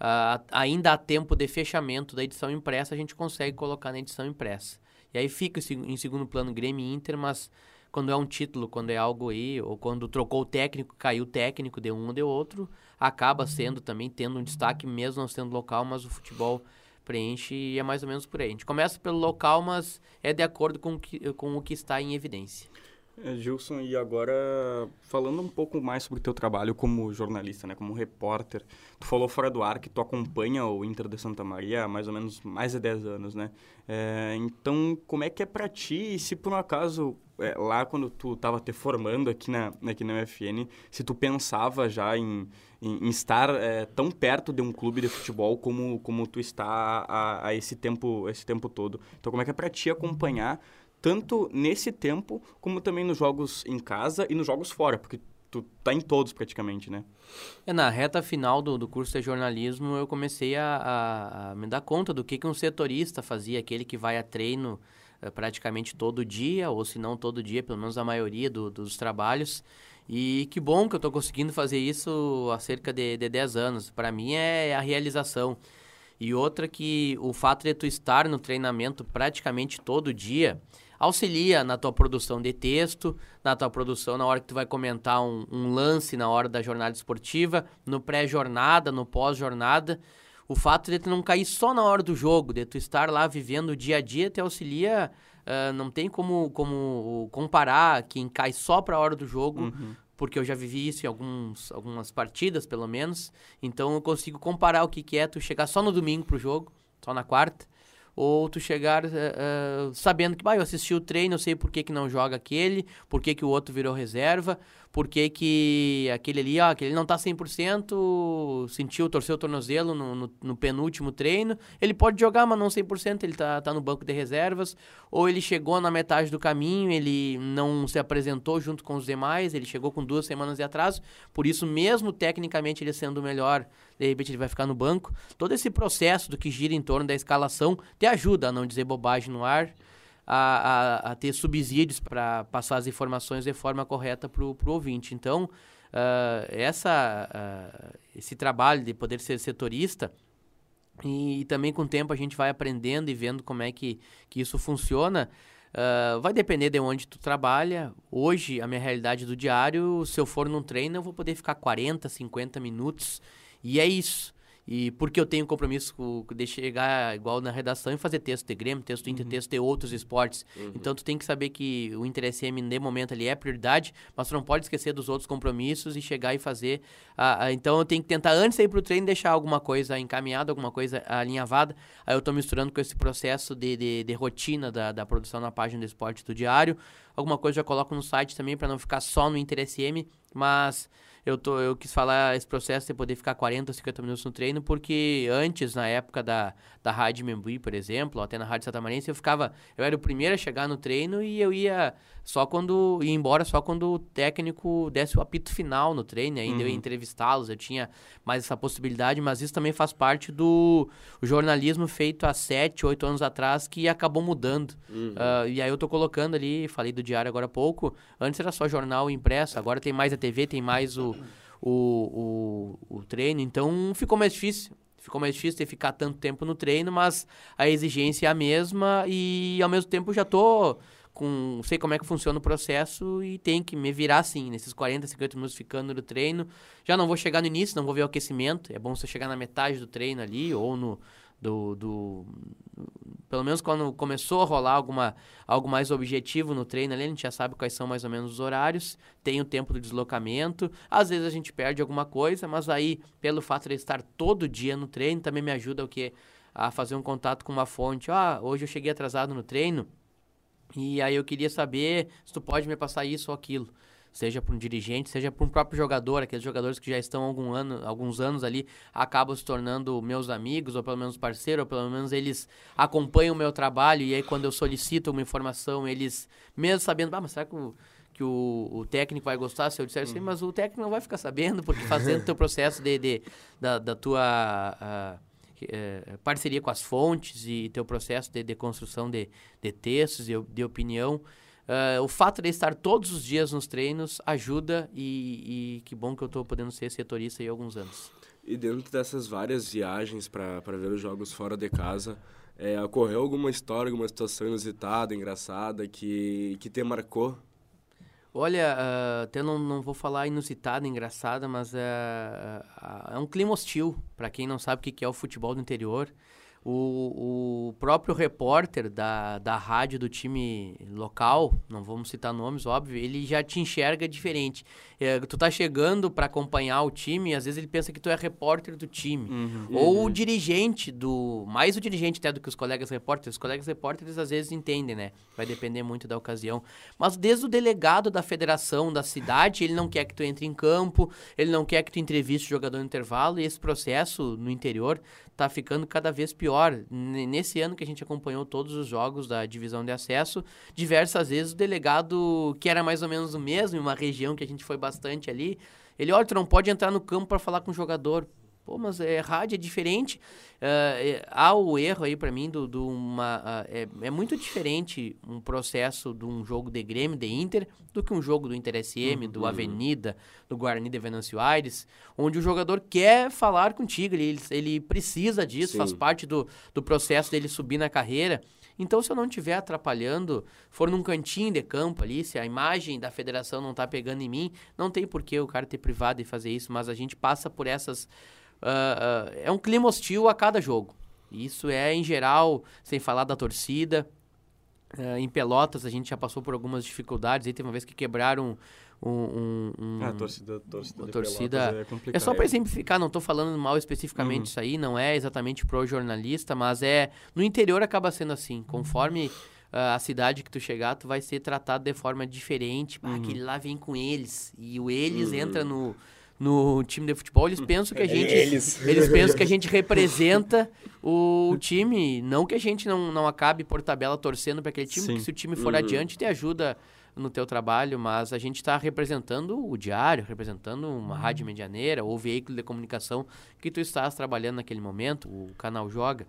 uh, ainda há tempo de fechamento da edição impressa, a gente consegue colocar na edição impressa. E aí fica em segundo plano Grêmio e Inter, mas quando é um título, quando é algo aí, ou quando trocou o técnico, caiu o técnico de um ou de outro, acaba uhum. sendo também tendo um destaque, mesmo não sendo local, mas o futebol preenche e é mais ou menos por aí. A gente começa pelo local, mas é de acordo com, que, com o que está em evidência. É, Gilson, e agora falando um pouco mais sobre o teu trabalho como jornalista, né, como repórter. Tu falou fora do ar que tu acompanha o Inter de Santa Maria há mais ou menos mais de 10 anos, né? É, então, como é que é para ti, e se por um acaso é, lá quando tu estava te formando aqui na, aqui na UFN, se tu pensava já em, em, em estar é, tão perto de um clube de futebol como, como tu está a, a esse tempo esse tempo todo. Então, como é que é para ti acompanhar tanto nesse tempo, como também nos jogos em casa e nos jogos fora, porque tu tá em todos praticamente, né? É, na reta final do, do curso de jornalismo, eu comecei a, a, a me dar conta do que, que um setorista fazia, aquele que vai a treino é, praticamente todo dia, ou se não todo dia, pelo menos a maioria do, dos trabalhos. E que bom que eu estou conseguindo fazer isso há cerca de, de 10 anos. Para mim é a realização. E outra que o fato de tu estar no treinamento praticamente todo dia auxilia na tua produção de texto, na tua produção na hora que tu vai comentar um, um lance na hora da jornada esportiva, no pré-jornada, no pós-jornada. O fato de tu não cair só na hora do jogo, de tu estar lá vivendo o dia a dia, te auxilia. Uh, não tem como, como comparar quem cai só para a hora do jogo, uhum. porque eu já vivi isso em alguns, algumas partidas, pelo menos. Então eu consigo comparar o que, que é tu chegar só no domingo pro jogo, só na quarta, ou tu chegar uh, uh, sabendo que, bah, eu assisti o treino, eu sei por que, que não joga aquele, por que, que o outro virou reserva, por que, que aquele ali, ó, aquele não tá 100%, sentiu, torceu o tornozelo no, no, no, penúltimo treino, ele pode jogar, mas não 100%, ele tá, tá no banco de reservas, ou ele chegou na metade do caminho, ele não se apresentou junto com os demais, ele chegou com duas semanas de atraso, por isso mesmo tecnicamente ele sendo melhor, de repente ele vai ficar no banco. Todo esse processo do que gira em torno da escalação te ajuda a não dizer bobagem no ar, a, a, a ter subsídios para passar as informações de forma correta para o ouvinte. Então, uh, essa, uh, esse trabalho de poder ser setorista, e, e, também com o tempo a gente vai aprendendo e vendo como é que, que isso funciona. Uh, vai depender de onde tu trabalha. Hoje, a minha realidade do diário, se eu for num treino, eu vou poder ficar 40, 50 minutos. E é isso. E porque eu tenho compromisso com, de chegar igual na redação e fazer texto de Grêmio, texto do Inter, uhum. texto de outros esportes. Uhum. Então tu tem que saber que o Inter SM, de momento, ali é prioridade, mas tu não pode esquecer dos outros compromissos e chegar e fazer. Uh, então eu tenho que tentar, antes de ir pro treino, deixar alguma coisa encaminhada, alguma coisa alinhavada. Aí eu tô misturando com esse processo de, de, de rotina da, da produção na página do esporte do diário. Alguma coisa eu já coloco no site também para não ficar só no Inter SM, mas eu, tô, eu quis falar esse processo de poder ficar 40 ou 50 minutos no treino, porque antes, na época da, da Rádio Membuí, por exemplo, até na Rádio Satamarense, eu ficava. Eu era o primeiro a chegar no treino e eu ia só quando. ia embora só quando o técnico desse o apito final no treino, ainda uhum. eu ia entrevistá-los, eu tinha mais essa possibilidade, mas isso também faz parte do jornalismo feito há 7, 8 anos atrás, que acabou mudando. Uhum. Uh, e aí eu tô colocando ali, falei do diário agora há pouco, antes era só jornal impresso, agora tem mais a TV, tem mais o o, o, o treino, então ficou mais difícil. Ficou mais difícil ter ficar tanto tempo no treino, mas a exigência é a mesma e ao mesmo tempo já tô com. sei como é que funciona o processo e tem que me virar assim, nesses 40, 50 minutos ficando no treino. Já não vou chegar no início, não vou ver o aquecimento. É bom você chegar na metade do treino ali, ou no, do, do pelo menos quando começou a rolar alguma, algo mais objetivo no treino ali, a gente já sabe quais são mais ou menos os horários, tem o tempo do deslocamento, às vezes a gente perde alguma coisa, mas aí, pelo fato de estar todo dia no treino, também me ajuda o que a fazer um contato com uma fonte. Ah, hoje eu cheguei atrasado no treino, e aí eu queria saber se tu pode me passar isso ou aquilo seja para um dirigente, seja para um próprio jogador, aqueles jogadores que já estão algum ano, alguns anos ali, acabam se tornando meus amigos, ou pelo menos parceiro, ou pelo menos eles acompanham o meu trabalho, e aí quando eu solicito uma informação, eles, mesmo sabendo, ah, mas será que o, que o, o técnico vai gostar se eu disser assim, mas o técnico não vai ficar sabendo, porque fazendo o teu processo de, de da, da, tua... É, parceria com as fontes e teu processo de, de construção de, de textos, de, de opinião. Uh, o fato de estar todos os dias nos treinos ajuda e, e que bom que eu estou podendo ser setorista aí há alguns anos. E dentro dessas várias viagens para ver os jogos fora de casa, é, ocorreu alguma história, alguma situação inusitada, engraçada, que, que te marcou? Olha, uh, até não, não vou falar inusitada, engraçada, mas uh, é um clima hostil. Para quem não sabe o que é o futebol do interior, o, o próprio repórter da, da rádio do time local, não vamos citar nomes, óbvio, ele já te enxerga diferente. É, tu tá chegando para acompanhar o time, às vezes ele pensa que tu é repórter do time. Uhum. Ou o dirigente do. Mais o dirigente até do que os colegas repórteres. Os colegas repórteres às vezes entendem, né? Vai depender muito da ocasião. Mas desde o delegado da federação, da cidade, ele não quer que tu entre em campo, ele não quer que tu entreviste o jogador no intervalo, e esse processo no interior tá ficando cada vez pior. Nesse ano que a gente acompanhou todos os jogos da divisão de acesso, diversas vezes o delegado, que era mais ou menos o mesmo, em uma região que a gente foi bastante ali. Ele, olha, tu não pode entrar no campo para falar com o jogador. Pô, mas é rádio, é diferente. Uh, é, há o erro aí para mim do, do uma. Uh, é, é, muito diferente um processo de um jogo de Grêmio, de Inter, do que um jogo do Inter SM, uhum. do Avenida, do Guarani de Venâncio Aires, onde o jogador quer falar contigo, ele, ele precisa disso, Sim. faz parte do, do processo dele subir na carreira. Então, se eu não estiver atrapalhando, for num cantinho de campo ali, se a imagem da federação não está pegando em mim, não tem por que o cara ter privado e fazer isso, mas a gente passa por essas. Uh, uh, é um clima hostil a cada jogo. Isso é, em geral, sem falar da torcida. Uh, em Pelotas, a gente já passou por algumas dificuldades. Aí teve uma vez que quebraram um, um, um ah, a torcida, torcida, a torcida é, é, só para exemplificar, não estou falando mal especificamente uhum. isso aí, não é exatamente pro jornalista, mas é no interior acaba sendo assim, conforme a cidade que tu chegar, tu vai ser tratado de forma diferente. Uhum. Ah, aquele lá vem com eles e o eles uhum. entra no no time de futebol, eles pensam que a é gente eles, eles pensam que a gente representa o time, não que a gente não, não acabe por tabela torcendo para aquele time, Sim. porque se o time for uhum. adiante, te ajuda no teu trabalho, mas a gente está representando o diário, representando uma uhum. rádio medianeira ou veículo de comunicação que tu estás trabalhando naquele momento, o canal joga.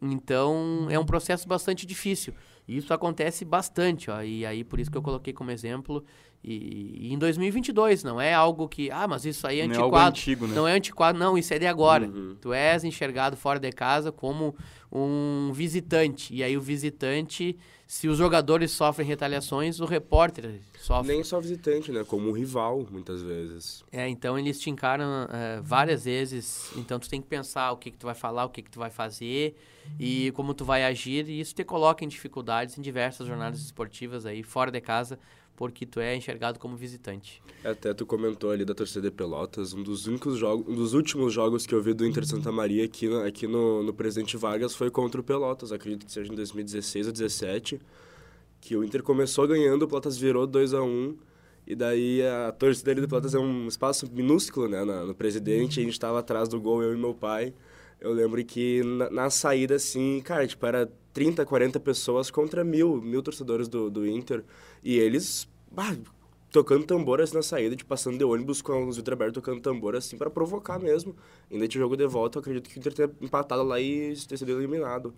Então, é um processo bastante difícil. E isso acontece bastante, ó, e aí por isso que eu coloquei como exemplo. E, e em 2022, não é algo que, ah, mas isso aí é antiquado. Não é, antigo, né? não é antiquado, não, isso é de agora. Uhum. Tu és enxergado fora de casa como um visitante. E aí o visitante se os jogadores sofrem retaliações, o repórter sofre. Nem só visitante, né? Como um rival, muitas vezes. É, então eles te encaram uh, várias vezes. Então tu tem que pensar o que, que tu vai falar, o que, que tu vai fazer e como tu vai agir. E isso te coloca em dificuldades em diversas jornadas esportivas aí, fora de casa, porque tu é enxergado como visitante. Até tu comentou ali da torcida de Pelotas, um dos únicos jogos, um dos últimos jogos que eu vi do Inter Santa Maria aqui, aqui no, no Presidente Vargas foi contra o Pelotas, acredito que seja em 2016 ou 2017, que o Inter começou ganhando, o Pelotas virou 2 a 1 e daí a torcida ali do Pelotas é um espaço minúsculo, né, no Presidente, a gente estava atrás do gol, eu e meu pai, eu lembro que na, na, saída, assim, cara, tipo, era 30, 40 pessoas contra mil, mil torcedores do, do Inter. E eles, bah, tocando tambor assim na saída, tipo, passando de ônibus com os vidros abertos, tocando tambor assim, para provocar mesmo. Ainda tinha jogo de volta, eu acredito que o Inter tenha empatado lá e ter sido eliminado.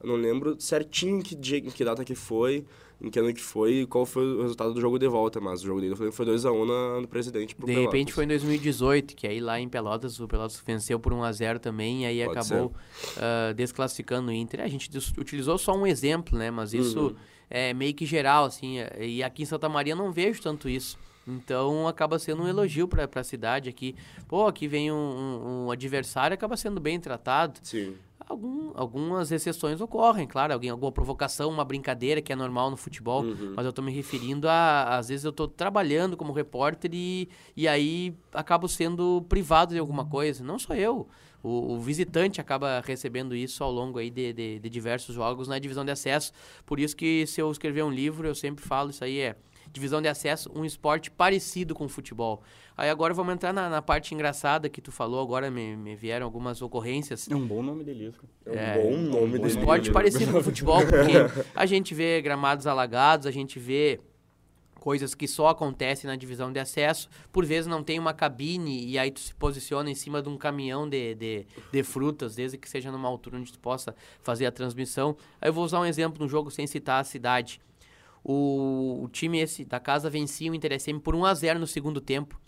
Eu não lembro certinho que, dia, que data que foi, em que ano que foi e qual foi o resultado do jogo de volta, mas o jogo dele foi 2x1 um no Presidente pro De Pelotas. repente foi em 2018, que aí lá em Pelotas, o Pelotas venceu por 1x0 também, e aí Pode acabou uh, desclassificando o Inter. A gente utilizou só um exemplo, né, mas isso uhum. É meio que geral, assim, e aqui em Santa Maria não vejo tanto isso. Então acaba sendo um elogio para a cidade aqui. Pô, aqui vem um, um, um adversário acaba sendo bem tratado. Sim algum, algumas exceções ocorrem, claro, alguém, alguma provocação, uma brincadeira que é normal no futebol, uhum. mas eu estou me referindo a, às vezes eu estou trabalhando como repórter e, e aí acabo sendo privado de alguma coisa, não só eu, o, o visitante acaba recebendo isso ao longo aí de, de, de diversos jogos na divisão de acesso, por isso que se eu escrever um livro, eu sempre falo isso aí é divisão de acesso, um esporte parecido com o futebol. Aí agora vamos entrar na, na parte engraçada que tu falou, agora me, me, vieram algumas ocorrências. É um bom nome de livro. É, um bom nome um, de Um esporte parecido com o futebol, porque a gente vê gramados alagados, a gente vê coisas que só acontecem na divisão de acesso. Por vezes não tem uma cabine e aí tu se posiciona em cima de um caminhão de, de, de frutas, desde que seja numa altura onde tu possa fazer a transmissão. Aí eu vou usar um exemplo no jogo sem citar a cidade. O, o time esse da casa vencia o Inter SM por 1 a 0 no segundo tempo.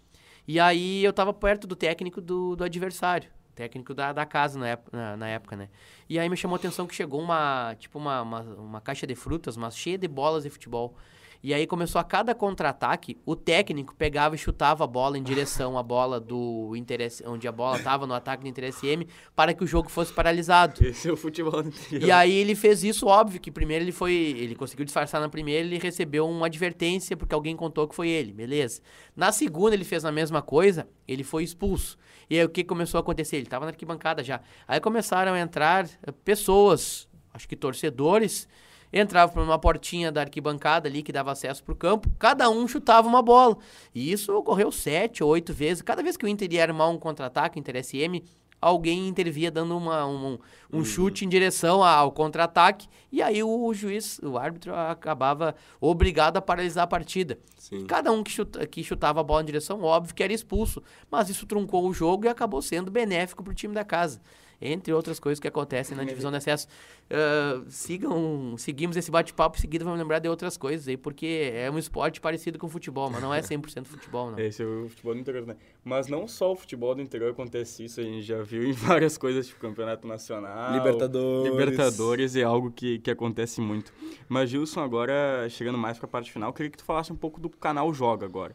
E aí eu tava perto do técnico do, do adversário técnico da, da casa na época, na, na, época, né? E aí me chamou a atenção que chegou uma, tipo, uma, uma, uma caixa de frutas, mas cheia de bolas de futebol. E aí começou a cada contra-ataque, o técnico pegava e chutava a bola em direção à bola do interesse, onde a bola estava no ataque do interesse M, para que o jogo fosse paralisado. Esse é o futebol do interior. E aí ele fez isso, óbvio, que primeiro ele foi, ele conseguiu disfarçar na primeira, ele recebeu uma advertência porque alguém contou que foi ele, beleza? Na segunda ele fez a mesma coisa, ele foi expulso. E aí o que começou a acontecer? Ele estava na arquibancada já. Aí começaram a entrar pessoas, acho que torcedores, entrava por uma portinha da arquibancada ali que dava acesso para o campo, cada um chutava uma bola. E isso ocorreu sete ou oito vezes. Cada vez que o Inter ia armar um contra-ataque, o Inter SM, alguém intervia dando uma, um, um uhum. chute em direção ao contra-ataque e aí o, o, juiz, o árbitro, acabava obrigado a paralisar a partida. Sim. Cada um que, chuta, que chutava a bola em direção, óbvio que era expulso, mas isso truncou o jogo e acabou sendo benéfico para o time da casa entre outras coisas que acontecem na divisão de acesso. Uh, sigam, seguimos esse bate-papo em seguida, vamos lembrar de outras coisas aí, porque é um esporte parecido com o futebol, mas não é 100% futebol, não. Esse é o futebol do interior, né? Mas não só o futebol do interior acontece isso, a gente já viu em várias coisas, tipo campeonato nacional, Libertadores. Libertadores é algo que, que acontece muito. Mas Gilson, agora chegando mais para a parte final, queria que tu falasse um pouco do canal Joga agora.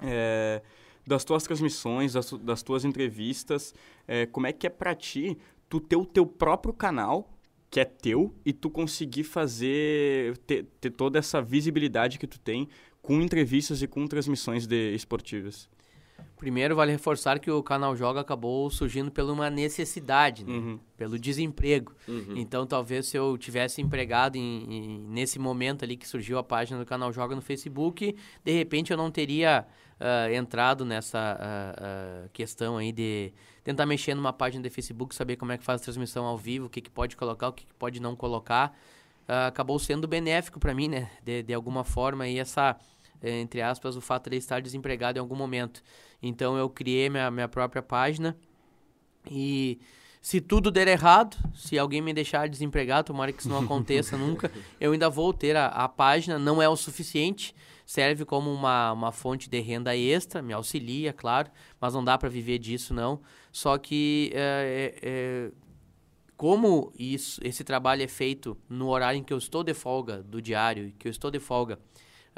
É, das tuas transmissões, das, das tuas entrevistas, é, como é que é para ti tu ter o teu próprio canal, que é teu, e tu conseguir fazer, ter, ter toda essa visibilidade que tu tem com entrevistas e com transmissões de esportivas? Primeiro, vale reforçar que o canal Joga acabou surgindo por uma necessidade, né? uhum. pelo desemprego. Uhum. Então, talvez se eu tivesse empregado em, em, nesse momento ali que surgiu a página do canal Joga no Facebook, de repente eu não teria uh, entrado nessa uh, questão aí de tentar mexer numa página de Facebook, saber como é que faz a transmissão ao vivo, o que, que pode colocar, o que, que pode não colocar. acabou sendo benéfico para mim, né? De, de alguma forma, e essa, eh, entre aspas, o fato de estar desempregado em algum momento. Então, eu criei minha, minha própria página e se tudo der errado, se alguém me deixar desempregado, tomara que isso não aconteça nunca, eu ainda vou ter a, a página, não é o suficiente, serve como uma, uma fonte de renda extra, me auxilia, claro, mas não dá para viver disso, não. Só que, é, é, é, como isso, esse trabalho é feito no horário em que eu estou de folga do diário, que eu estou de folga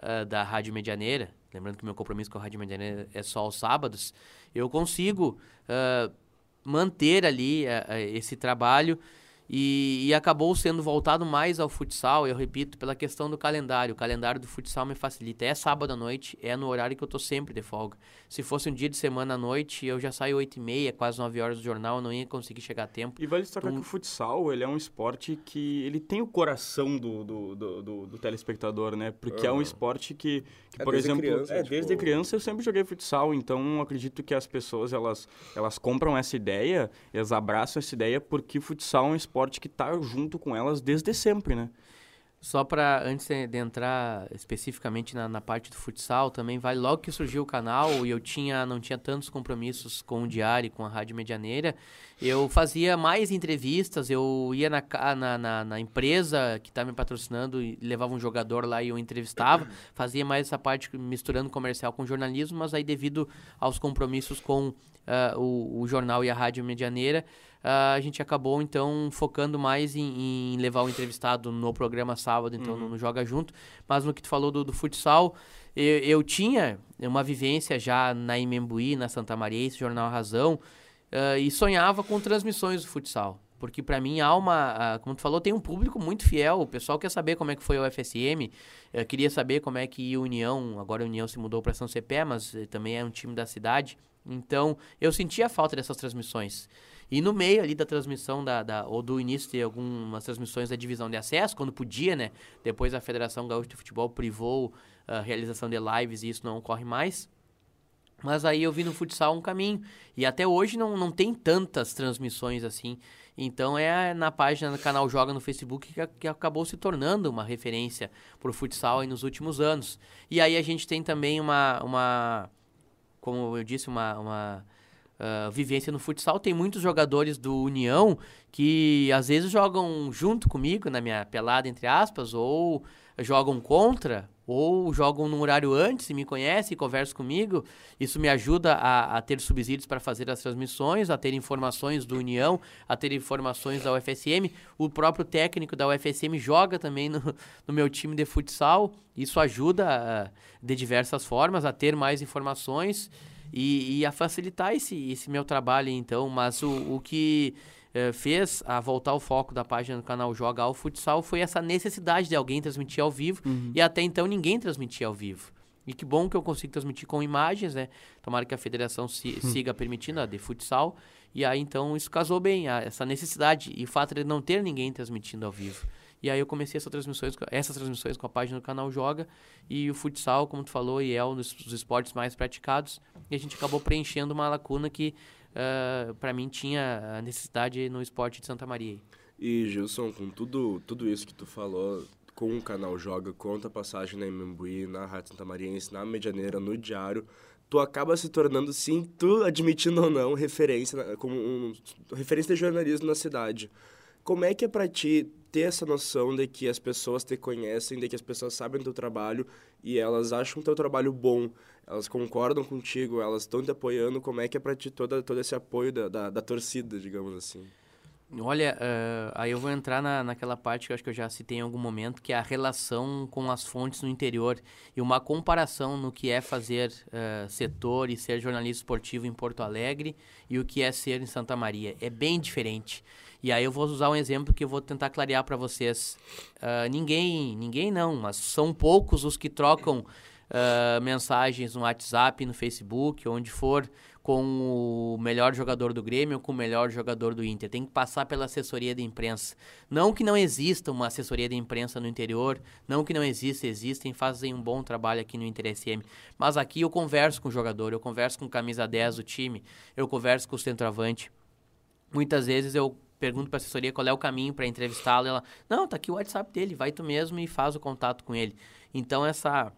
uh, da Rádio Medianeira, lembrando que meu compromisso com a Rádio Medianeira é só aos sábados, eu consigo uh, manter ali uh, esse trabalho e, e, acabou sendo voltado mais ao futsal, eu repito, pela questão do calendário. O calendário do futsal me facilita. É sábado à noite, é no horário que eu tô sempre de folga. Se fosse um dia de semana à noite, eu já saio 8 e meia, quase 9 horas do jornal, eu não ia conseguir chegar a tempo. E vale destacar então, que o futsal, ele é um esporte que ele tem o coração do, do, do, do, do telespectador, né? Porque uhum. é um esporte que, que é por exemplo... Criança, é, tipo... desde criança eu sempre joguei futsal, então acredito que as pessoas, elas, elas compram essa ideia, elas abraçam essa ideia porque futsal é um esporte esporte que está junto com elas desde sempre, né? Só para, antes de entrar especificamente na, na, parte do futsal, também vale logo que surgiu o canal e eu tinha, não tinha tantos compromissos com o Diário e com a Rádio Medianeira, eu fazia mais entrevistas, eu ia na, na, na, na empresa que está me patrocinando e levava um jogador lá e eu entrevistava, fazia mais essa parte misturando comercial com jornalismo, mas aí devido aos compromissos com uh, o, o jornal e a Rádio Medianeira, uh, a gente acabou então focando mais em, em, levar o entrevistado no programa sábado, então uhum. no, no, Joga Junto. Mas no que tu falou do, do futsal, eu, eu, tinha uma vivência já na Imembuí, na Santa Maria, esse Jornal Razão, uh, e sonhava com transmissões do futsal. Porque para mim há uma, uh, como tu falou, tem um público muito fiel. O pessoal quer saber como é que foi o FSM, uh, queria saber como é que ia o União, agora a União se mudou para São Cepé, mas uh, também é um time da cidade. Então, eu sentia falta dessas transmissões. E no meio ali da transmissão, da, da, ou do início de algumas transmissões da divisão de acesso, quando podia, né? Depois a Federação Gaúcha de Futebol privou a realização de lives e isso não ocorre mais. Mas aí eu vi no futsal um caminho. E até hoje não, não tem tantas transmissões assim. Então é na página do canal Joga no Facebook que, que acabou se tornando uma referência para o futsal nos últimos anos. E aí a gente tem também uma, uma como eu disse, uma, uma uh, vivência no futsal. Tem muitos jogadores do União que às vezes jogam junto comigo na minha pelada, entre aspas, ou jogam contra, ou jogam num horário antes e me conhecem conversam comigo. Isso me ajuda a, a, ter subsídios para fazer as transmissões, a ter informações do União, a ter informações da UFSM. O próprio técnico da UFSM joga também no, no meu time de futsal. Isso ajuda uh, de diversas formas a ter mais informações e, e a facilitar esse, esse meu trabalho, então. Mas o, o que eh, fez a voltar o foco da página do canal Joga ao Futsal foi essa necessidade de alguém transmitir ao vivo uhum. e até então ninguém transmitia ao vivo. E que bom que eu consigo transmitir com imagens, né? Tomara que a federação si, siga permitindo a de futsal. E aí então isso casou bem, a, essa necessidade e o fato de não ter ninguém transmitindo ao vivo. E aí eu comecei essas transmissões, essas transmissões com a página do canal Joga e o futsal, como tu falou, e é um dos, dos esportes mais praticados. E a gente acabou preenchendo uma lacuna que uh, ah, para mim tinha a necessidade no esporte de Santa Maria. E Gilson, com tudo, tudo isso que tu falou, com o canal Joga, conta a passagem na Imambuí, na Rádio Santa Mariense, na Medianeira, no Diário, tu acaba se tornando, sim, tu admitindo ou não, referência, como um, referência de jornalismo na cidade. Como é que é para ti ter essa noção de que as pessoas te conhecem, de que as pessoas sabem do teu trabalho e elas acham o teu trabalho bom, elas concordam contigo, elas estão te apoiando, como é que é para ti todo, todo esse apoio da, da, da torcida, digamos assim? Olha, uh, aí eu vou entrar na, naquela parte que eu acho que eu já citei em algum momento, que é a relação com as fontes no interior e uma comparação no que é fazer uh, setor e ser jornalista esportivo em Porto Alegre e o que é ser em Santa Maria. É bem diferente. E aí eu vou usar um exemplo que eu vou tentar clarear para vocês. Uh, ninguém, ninguém não, mas são poucos os que trocam uh, mensagens no WhatsApp, no Facebook, onde for, com o melhor jogador do Grêmio ou com o melhor jogador do Inter. Tem que passar pela assessoria de imprensa. Não que não exista uma assessoria de imprensa no interior, não que não exista, existem, fazem um bom trabalho aqui no Inter SM. Mas aqui eu converso com o jogador, eu converso com o camisa 10 do time, eu converso com o centroavante. Muitas vezes eu pergunto para assessoria qual é o caminho para entrevistá-lo, ela, não, tá aqui o WhatsApp dele, vai tu mesmo e faz o contato com ele. Então essa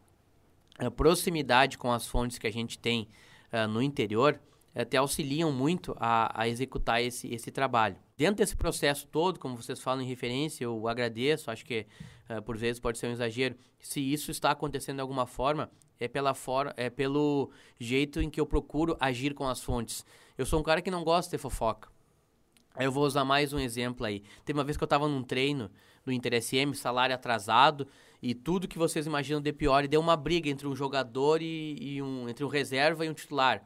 proximidade com as fontes que a gente tem uh, no interior até auxiliam muito a, a, executar esse, esse trabalho. Dentro desse processo todo, como vocês falam em referência, eu agradeço, acho que uh, por vezes pode ser um exagero, se isso está acontecendo de alguma forma, é, pela for é pelo jeito em que eu procuro agir com as fontes. Eu sou um cara que não gosta de fofoca. Eu vou usar mais um exemplo aí. Tem uma vez que eu estava num treino do Inter SM, salário atrasado e tudo que vocês imaginam de pior, e deu uma briga entre um jogador e, e um entre um reserva e um titular.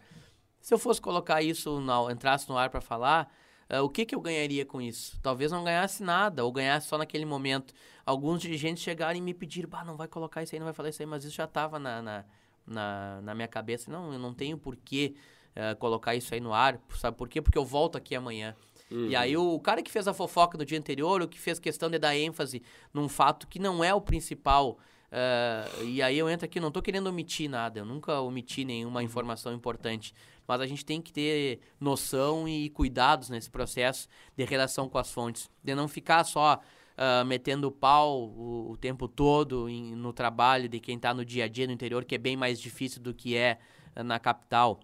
Se eu fosse colocar isso, no, entrasse no ar para falar, uh, o que, que eu ganharia com isso? Talvez não ganhasse nada, ou ganhasse só naquele momento. Alguns dirigentes chegaram e me pediram, bah, não vai colocar isso aí, não vai falar isso aí, mas isso já estava na, na, na, na, minha cabeça. Não, eu não tenho por que uh, colocar isso aí no ar. Sabe por quê? Porque eu volto aqui amanhã. Uhum. E aí o cara que fez a fofoca no dia anterior, o que fez questão de dar ênfase num fato que não é o principal. Uh, e aí eu entro aqui, não estou querendo omitir nada, eu nunca omiti nenhuma informação importante. Mas a gente tem que ter noção e cuidados nesse processo de relação com as fontes. De não ficar só uh, metendo pau o, o tempo todo em, no trabalho de quem está no dia a dia no interior, que é bem mais difícil do que é uh, na capital.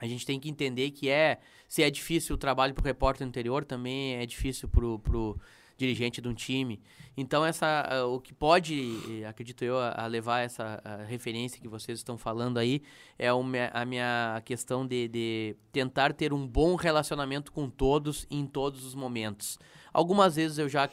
A gente tem que entender que é, se é difícil o trabalho para o repórter no interior, também é difícil para o dirigente de um time. Então, essa, o que pode, acredito eu, a levar essa a referência que vocês estão falando aí é uma, a minha questão de, de tentar ter um bom relacionamento com todos em todos os momentos. Algumas vezes eu já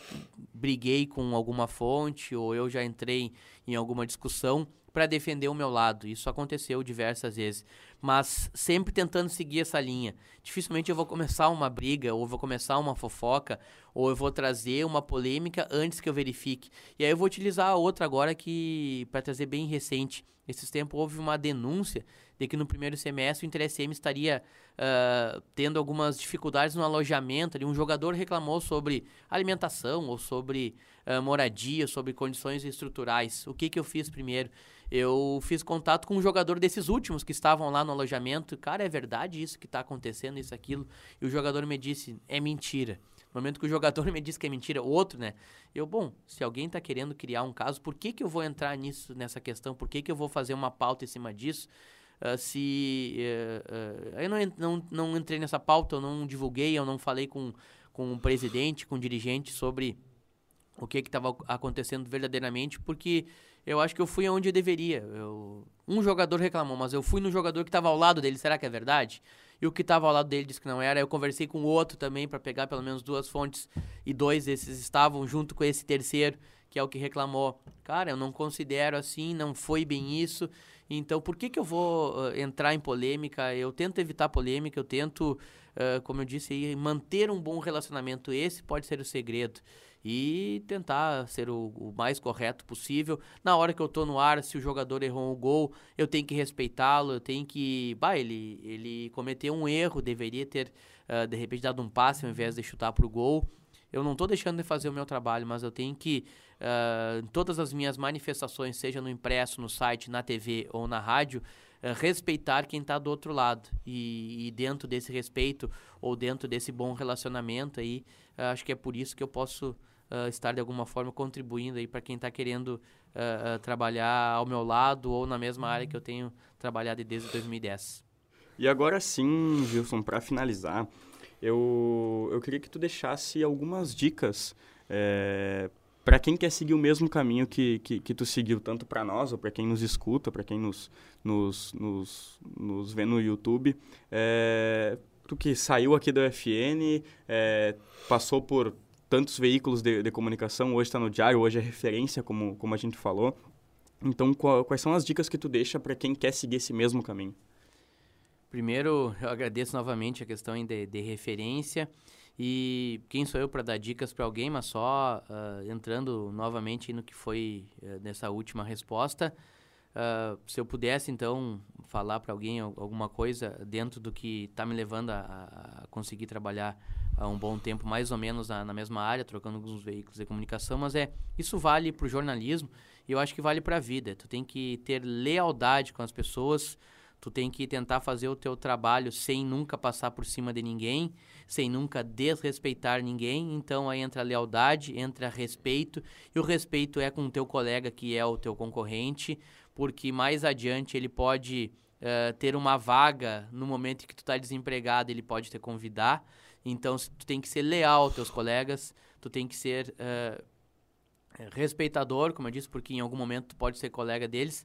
briguei com alguma fonte ou eu já entrei em alguma discussão para defender o meu lado. Isso aconteceu diversas vezes, mas sempre tentando seguir essa linha. Dificilmente eu vou começar uma briga, ou vou começar uma fofoca, ou eu vou trazer uma polêmica antes que eu verifique. E aí eu vou utilizar a outra agora que para trazer bem recente. Esses tempos houve uma denúncia de que no primeiro semestre o Inter SM estaria uh, tendo algumas dificuldades no alojamento. Ali, um jogador reclamou sobre alimentação ou sobre uh, moradia, sobre condições estruturais. O que, que eu fiz primeiro? Eu fiz contato com um jogador desses últimos que estavam lá no alojamento. Cara, é verdade isso que está acontecendo, isso, aquilo? E o jogador me disse: é mentira No momento que o jogador me diz que é mentira, o outro, né? Eu, bom, se alguém está querendo criar um caso, por que, que eu vou entrar nisso, nessa questão? Por que, que eu vou fazer uma pauta em cima disso? Uh, se uh, uh, eu não, não, não entrei nessa pauta, eu não divulguei, eu não falei com, com o presidente, com o dirigente sobre o que estava acontecendo verdadeiramente, porque eu acho que eu fui aonde eu deveria. Eu, um jogador reclamou, mas eu fui no jogador que estava ao lado dele, será que é verdade? E o que estava ao lado dele disse que não era. Eu conversei com o outro também para pegar pelo menos duas fontes e dois desses estavam junto com esse terceiro, que é o que reclamou. Cara, eu não considero assim, não foi bem isso. Então, por que, que eu vou uh, entrar em polêmica? Eu tento evitar polêmica, eu tento, uh, como eu disse aí, manter um bom relacionamento. Esse pode ser o segredo e tentar ser o, o, mais correto possível. Na hora que eu tô no ar, se o jogador errou um gol, eu tenho que respeitá-lo, eu tenho que. Bah, ele, ele cometeu um erro, deveria ter, uh, de repente, dado um passe ao invés de chutar pro gol. Eu não estou deixando de fazer o meu trabalho, mas eu tenho que, uh, em todas as minhas manifestações, seja no impresso, no site, na TV ou na rádio, uh, respeitar quem está do outro lado. E, e, dentro desse respeito ou dentro desse bom relacionamento aí, acho que é por isso que eu posso uh, estar de alguma forma contribuindo aí para quem está querendo uh, uh, trabalhar ao meu lado ou na mesma área que eu tenho trabalhado desde 2010. E agora sim, Wilson, para finalizar, eu, eu queria que tu deixasse algumas dicas é, para quem quer seguir o mesmo caminho que, que, que tu seguiu, tanto para nós, ou para quem nos escuta, para quem nos, nos, nos, nos vê no YouTube. É, tu que saiu aqui da UFN, é, passou por tantos veículos de, de comunicação, hoje está no diário, hoje é referência, como, como a gente falou. Então, qual, quais são as dicas que tu deixa para quem quer seguir esse mesmo caminho? Primeiro, eu agradeço novamente a questão de, de referência. E quem sou eu para dar dicas para alguém, mas só uh, entrando novamente no que foi uh, nessa última resposta, uh, se eu pudesse então falar para alguém alguma coisa dentro do que está me levando a, a, conseguir trabalhar há um bom tempo, mais ou menos na, na, mesma área, trocando alguns veículos de comunicação, mas é isso vale para o jornalismo e eu acho que vale para a vida. Tu tem que ter lealdade com as pessoas, tu tem que tentar fazer o teu trabalho sem nunca passar por cima de ninguém, sem nunca desrespeitar ninguém. Então aí entra lealdade, entra respeito e o respeito é com o teu colega que é o teu concorrente, porque mais adiante ele pode uh, ter uma vaga no momento em que tu está desempregado, ele pode te convidar. Então, tu tem que ser leal aos teus colegas, tu tem que ser uh, respeitador, como eu disse, porque em algum momento tu pode ser colega deles.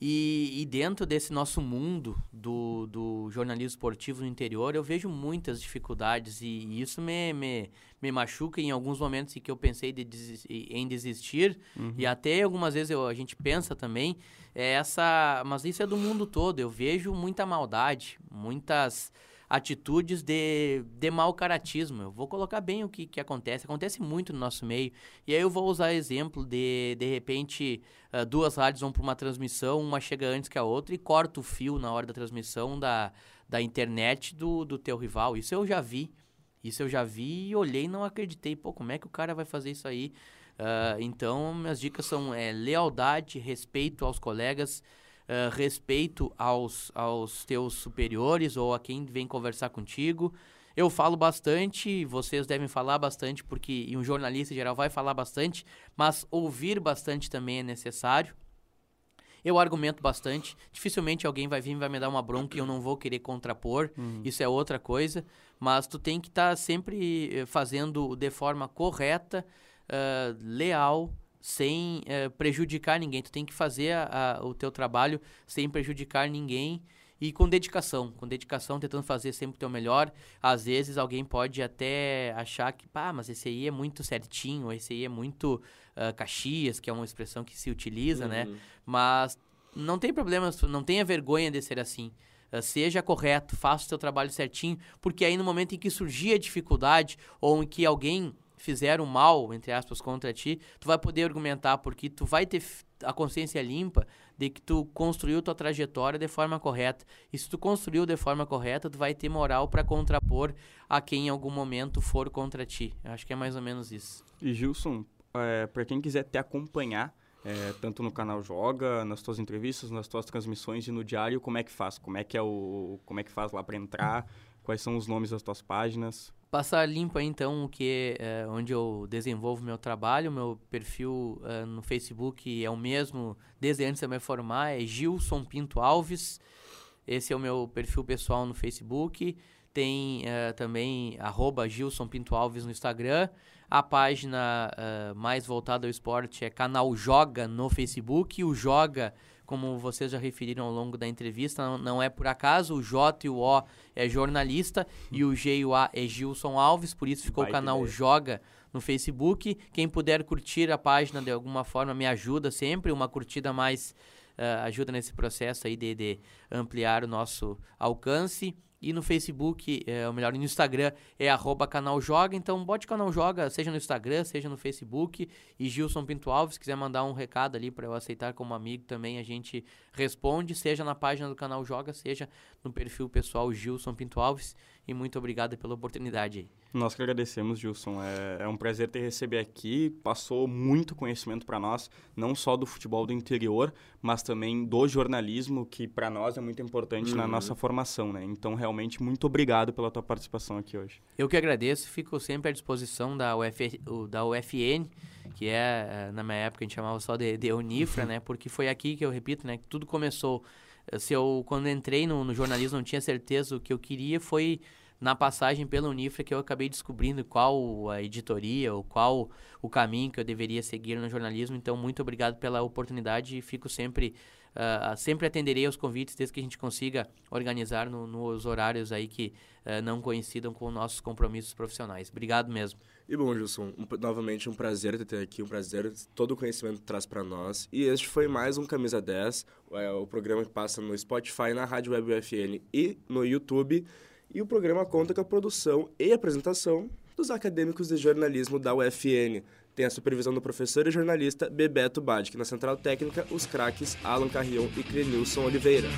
E, e, dentro desse nosso mundo do, do jornalismo esportivo no interior, eu vejo muitas dificuldades e, e isso me, me, me, machuca em alguns momentos em que eu pensei de em desistir uhum. e até algumas vezes eu, a gente pensa também é essa, mas isso é do mundo todo. Eu vejo muita maldade, muitas atitudes de, de mau caratismo. Eu vou colocar bem o que, que acontece. Acontece muito no nosso meio. E aí eu vou usar exemplo de, de repente, uh, duas rádios vão para uma transmissão, uma chega antes que a outra e corta o fio na hora da transmissão da, da internet do, do teu rival. Isso eu já vi. Isso eu já vi e olhei e não acreditei. Pô, como é que o cara vai fazer isso aí? Uh, então, minhas dicas são é, lealdade, respeito aos colegas, uh, respeito aos, aos teus superiores ou a quem vem conversar contigo. Eu falo bastante, vocês devem falar bastante, porque um jornalista em geral vai falar bastante, mas ouvir bastante também é necessário. Eu argumento bastante. Dificilmente alguém vai vir e vai me dar uma bronca e eu não vou querer contrapor. Uhum. Isso é outra coisa. Mas tu tem que estar tá sempre eh, fazendo de forma correta, uh, leal sem é, prejudicar ninguém. Tu tem que fazer a, a, o teu trabalho sem prejudicar ninguém e com dedicação. Com dedicação, tentando fazer sempre o teu melhor. Às vezes alguém pode até achar que, pá, mas esse aí é muito certinho, esse aí é muito uh, Caxias, que é uma expressão que se utiliza, né? uhum. né? Mas não tem problema, não tenha vergonha de ser assim. Uh, seja correto, faça o teu trabalho certinho, porque aí no momento em que surgir a dificuldade ou em que alguém fizeram mal, entre aspas, contra ti, tu vai poder argumentar porque tu vai ter a consciência limpa de que tu construiu tua trajetória de forma correta. E se tu construiu de forma correta, tu vai ter moral para contrapor a quem em algum momento for contra ti. Eu acho que é mais ou menos isso. E Gilson, é, para quem quiser te acompanhar, é, tanto no canal Joga, nas tuas entrevistas, nas tuas transmissões e no diário, como é que faz? Como é que é o, como é que faz lá para entrar? Quais são os nomes das tuas páginas? Passar limpo aí, então, o que é, onde eu desenvolvo meu trabalho. Meu perfil uh, no Facebook é o mesmo desde antes de me formar, é Gilson Pinto Alves. Esse é o meu perfil pessoal no Facebook. Tem uh, também arroba Gilson Pinto Alves no Instagram. A página uh, mais voltada ao esporte é canal Joga no Facebook. O Joga, como vocês já referiram ao longo da entrevista, não, não é por acaso. O J e o O é jornalista e o G e o A é Gilson Alves. Por isso ficou Vai o canal Joga no Facebook. Quem puder curtir a página de alguma forma me ajuda sempre. Uma curtida mais uh, ajuda nesse processo aí de, de ampliar o nosso alcance. E no Facebook, é, ou melhor, no Instagram, é arroba canal Joga. Então, bote canal Joga, seja no Instagram, seja no Facebook. E Gilson Pinto Alves, se quiser mandar um recado ali para eu aceitar como amigo também, a gente responde, seja na página do canal Joga, seja no perfil pessoal Gilson Pinto Alves. E muito obrigado pela oportunidade. Nós que agradecemos, Gilson. É, é um prazer te receber aqui. Passou muito conhecimento para nós, não só do futebol do interior, mas também do jornalismo, que para nós é muito importante uhum. na nossa formação, né? Então, realmente, muito obrigado pela tua participação aqui hoje. Eu que agradeço, fico sempre à disposição da, Uf, da UFN, que é, eh, na minha época, a gente chamava só de, de Unifra, uhum. né? Porque foi aqui que eu repito, né? Que tudo começou. Se eu, quando entrei no, no jornalismo, não tinha certeza o que eu queria, foi na passagem pela Unifra que eu acabei descobrindo qual a editoria ou qual o caminho que eu deveria seguir no jornalismo. Então, muito obrigado pela oportunidade e fico sempre, uh, sempre atenderei aos convites desde que a gente consiga organizar no, nos horários aí que uh, não coincidam com nossos compromissos profissionais. Obrigado mesmo. E bom, Gilson, um, novamente um prazer ter aqui, um prazer, todo o conhecimento que traz para nós. E este foi mais um Camisa 10, é, o programa que passa no Spotify, na Rádio Web UFN e no YouTube. E o programa conta com a produção e apresentação dos acadêmicos de jornalismo da UFN. Tem a supervisão do professor e jornalista Bebeto Badic. Na central técnica, os craques Alan Carrion e Clenilson Oliveira.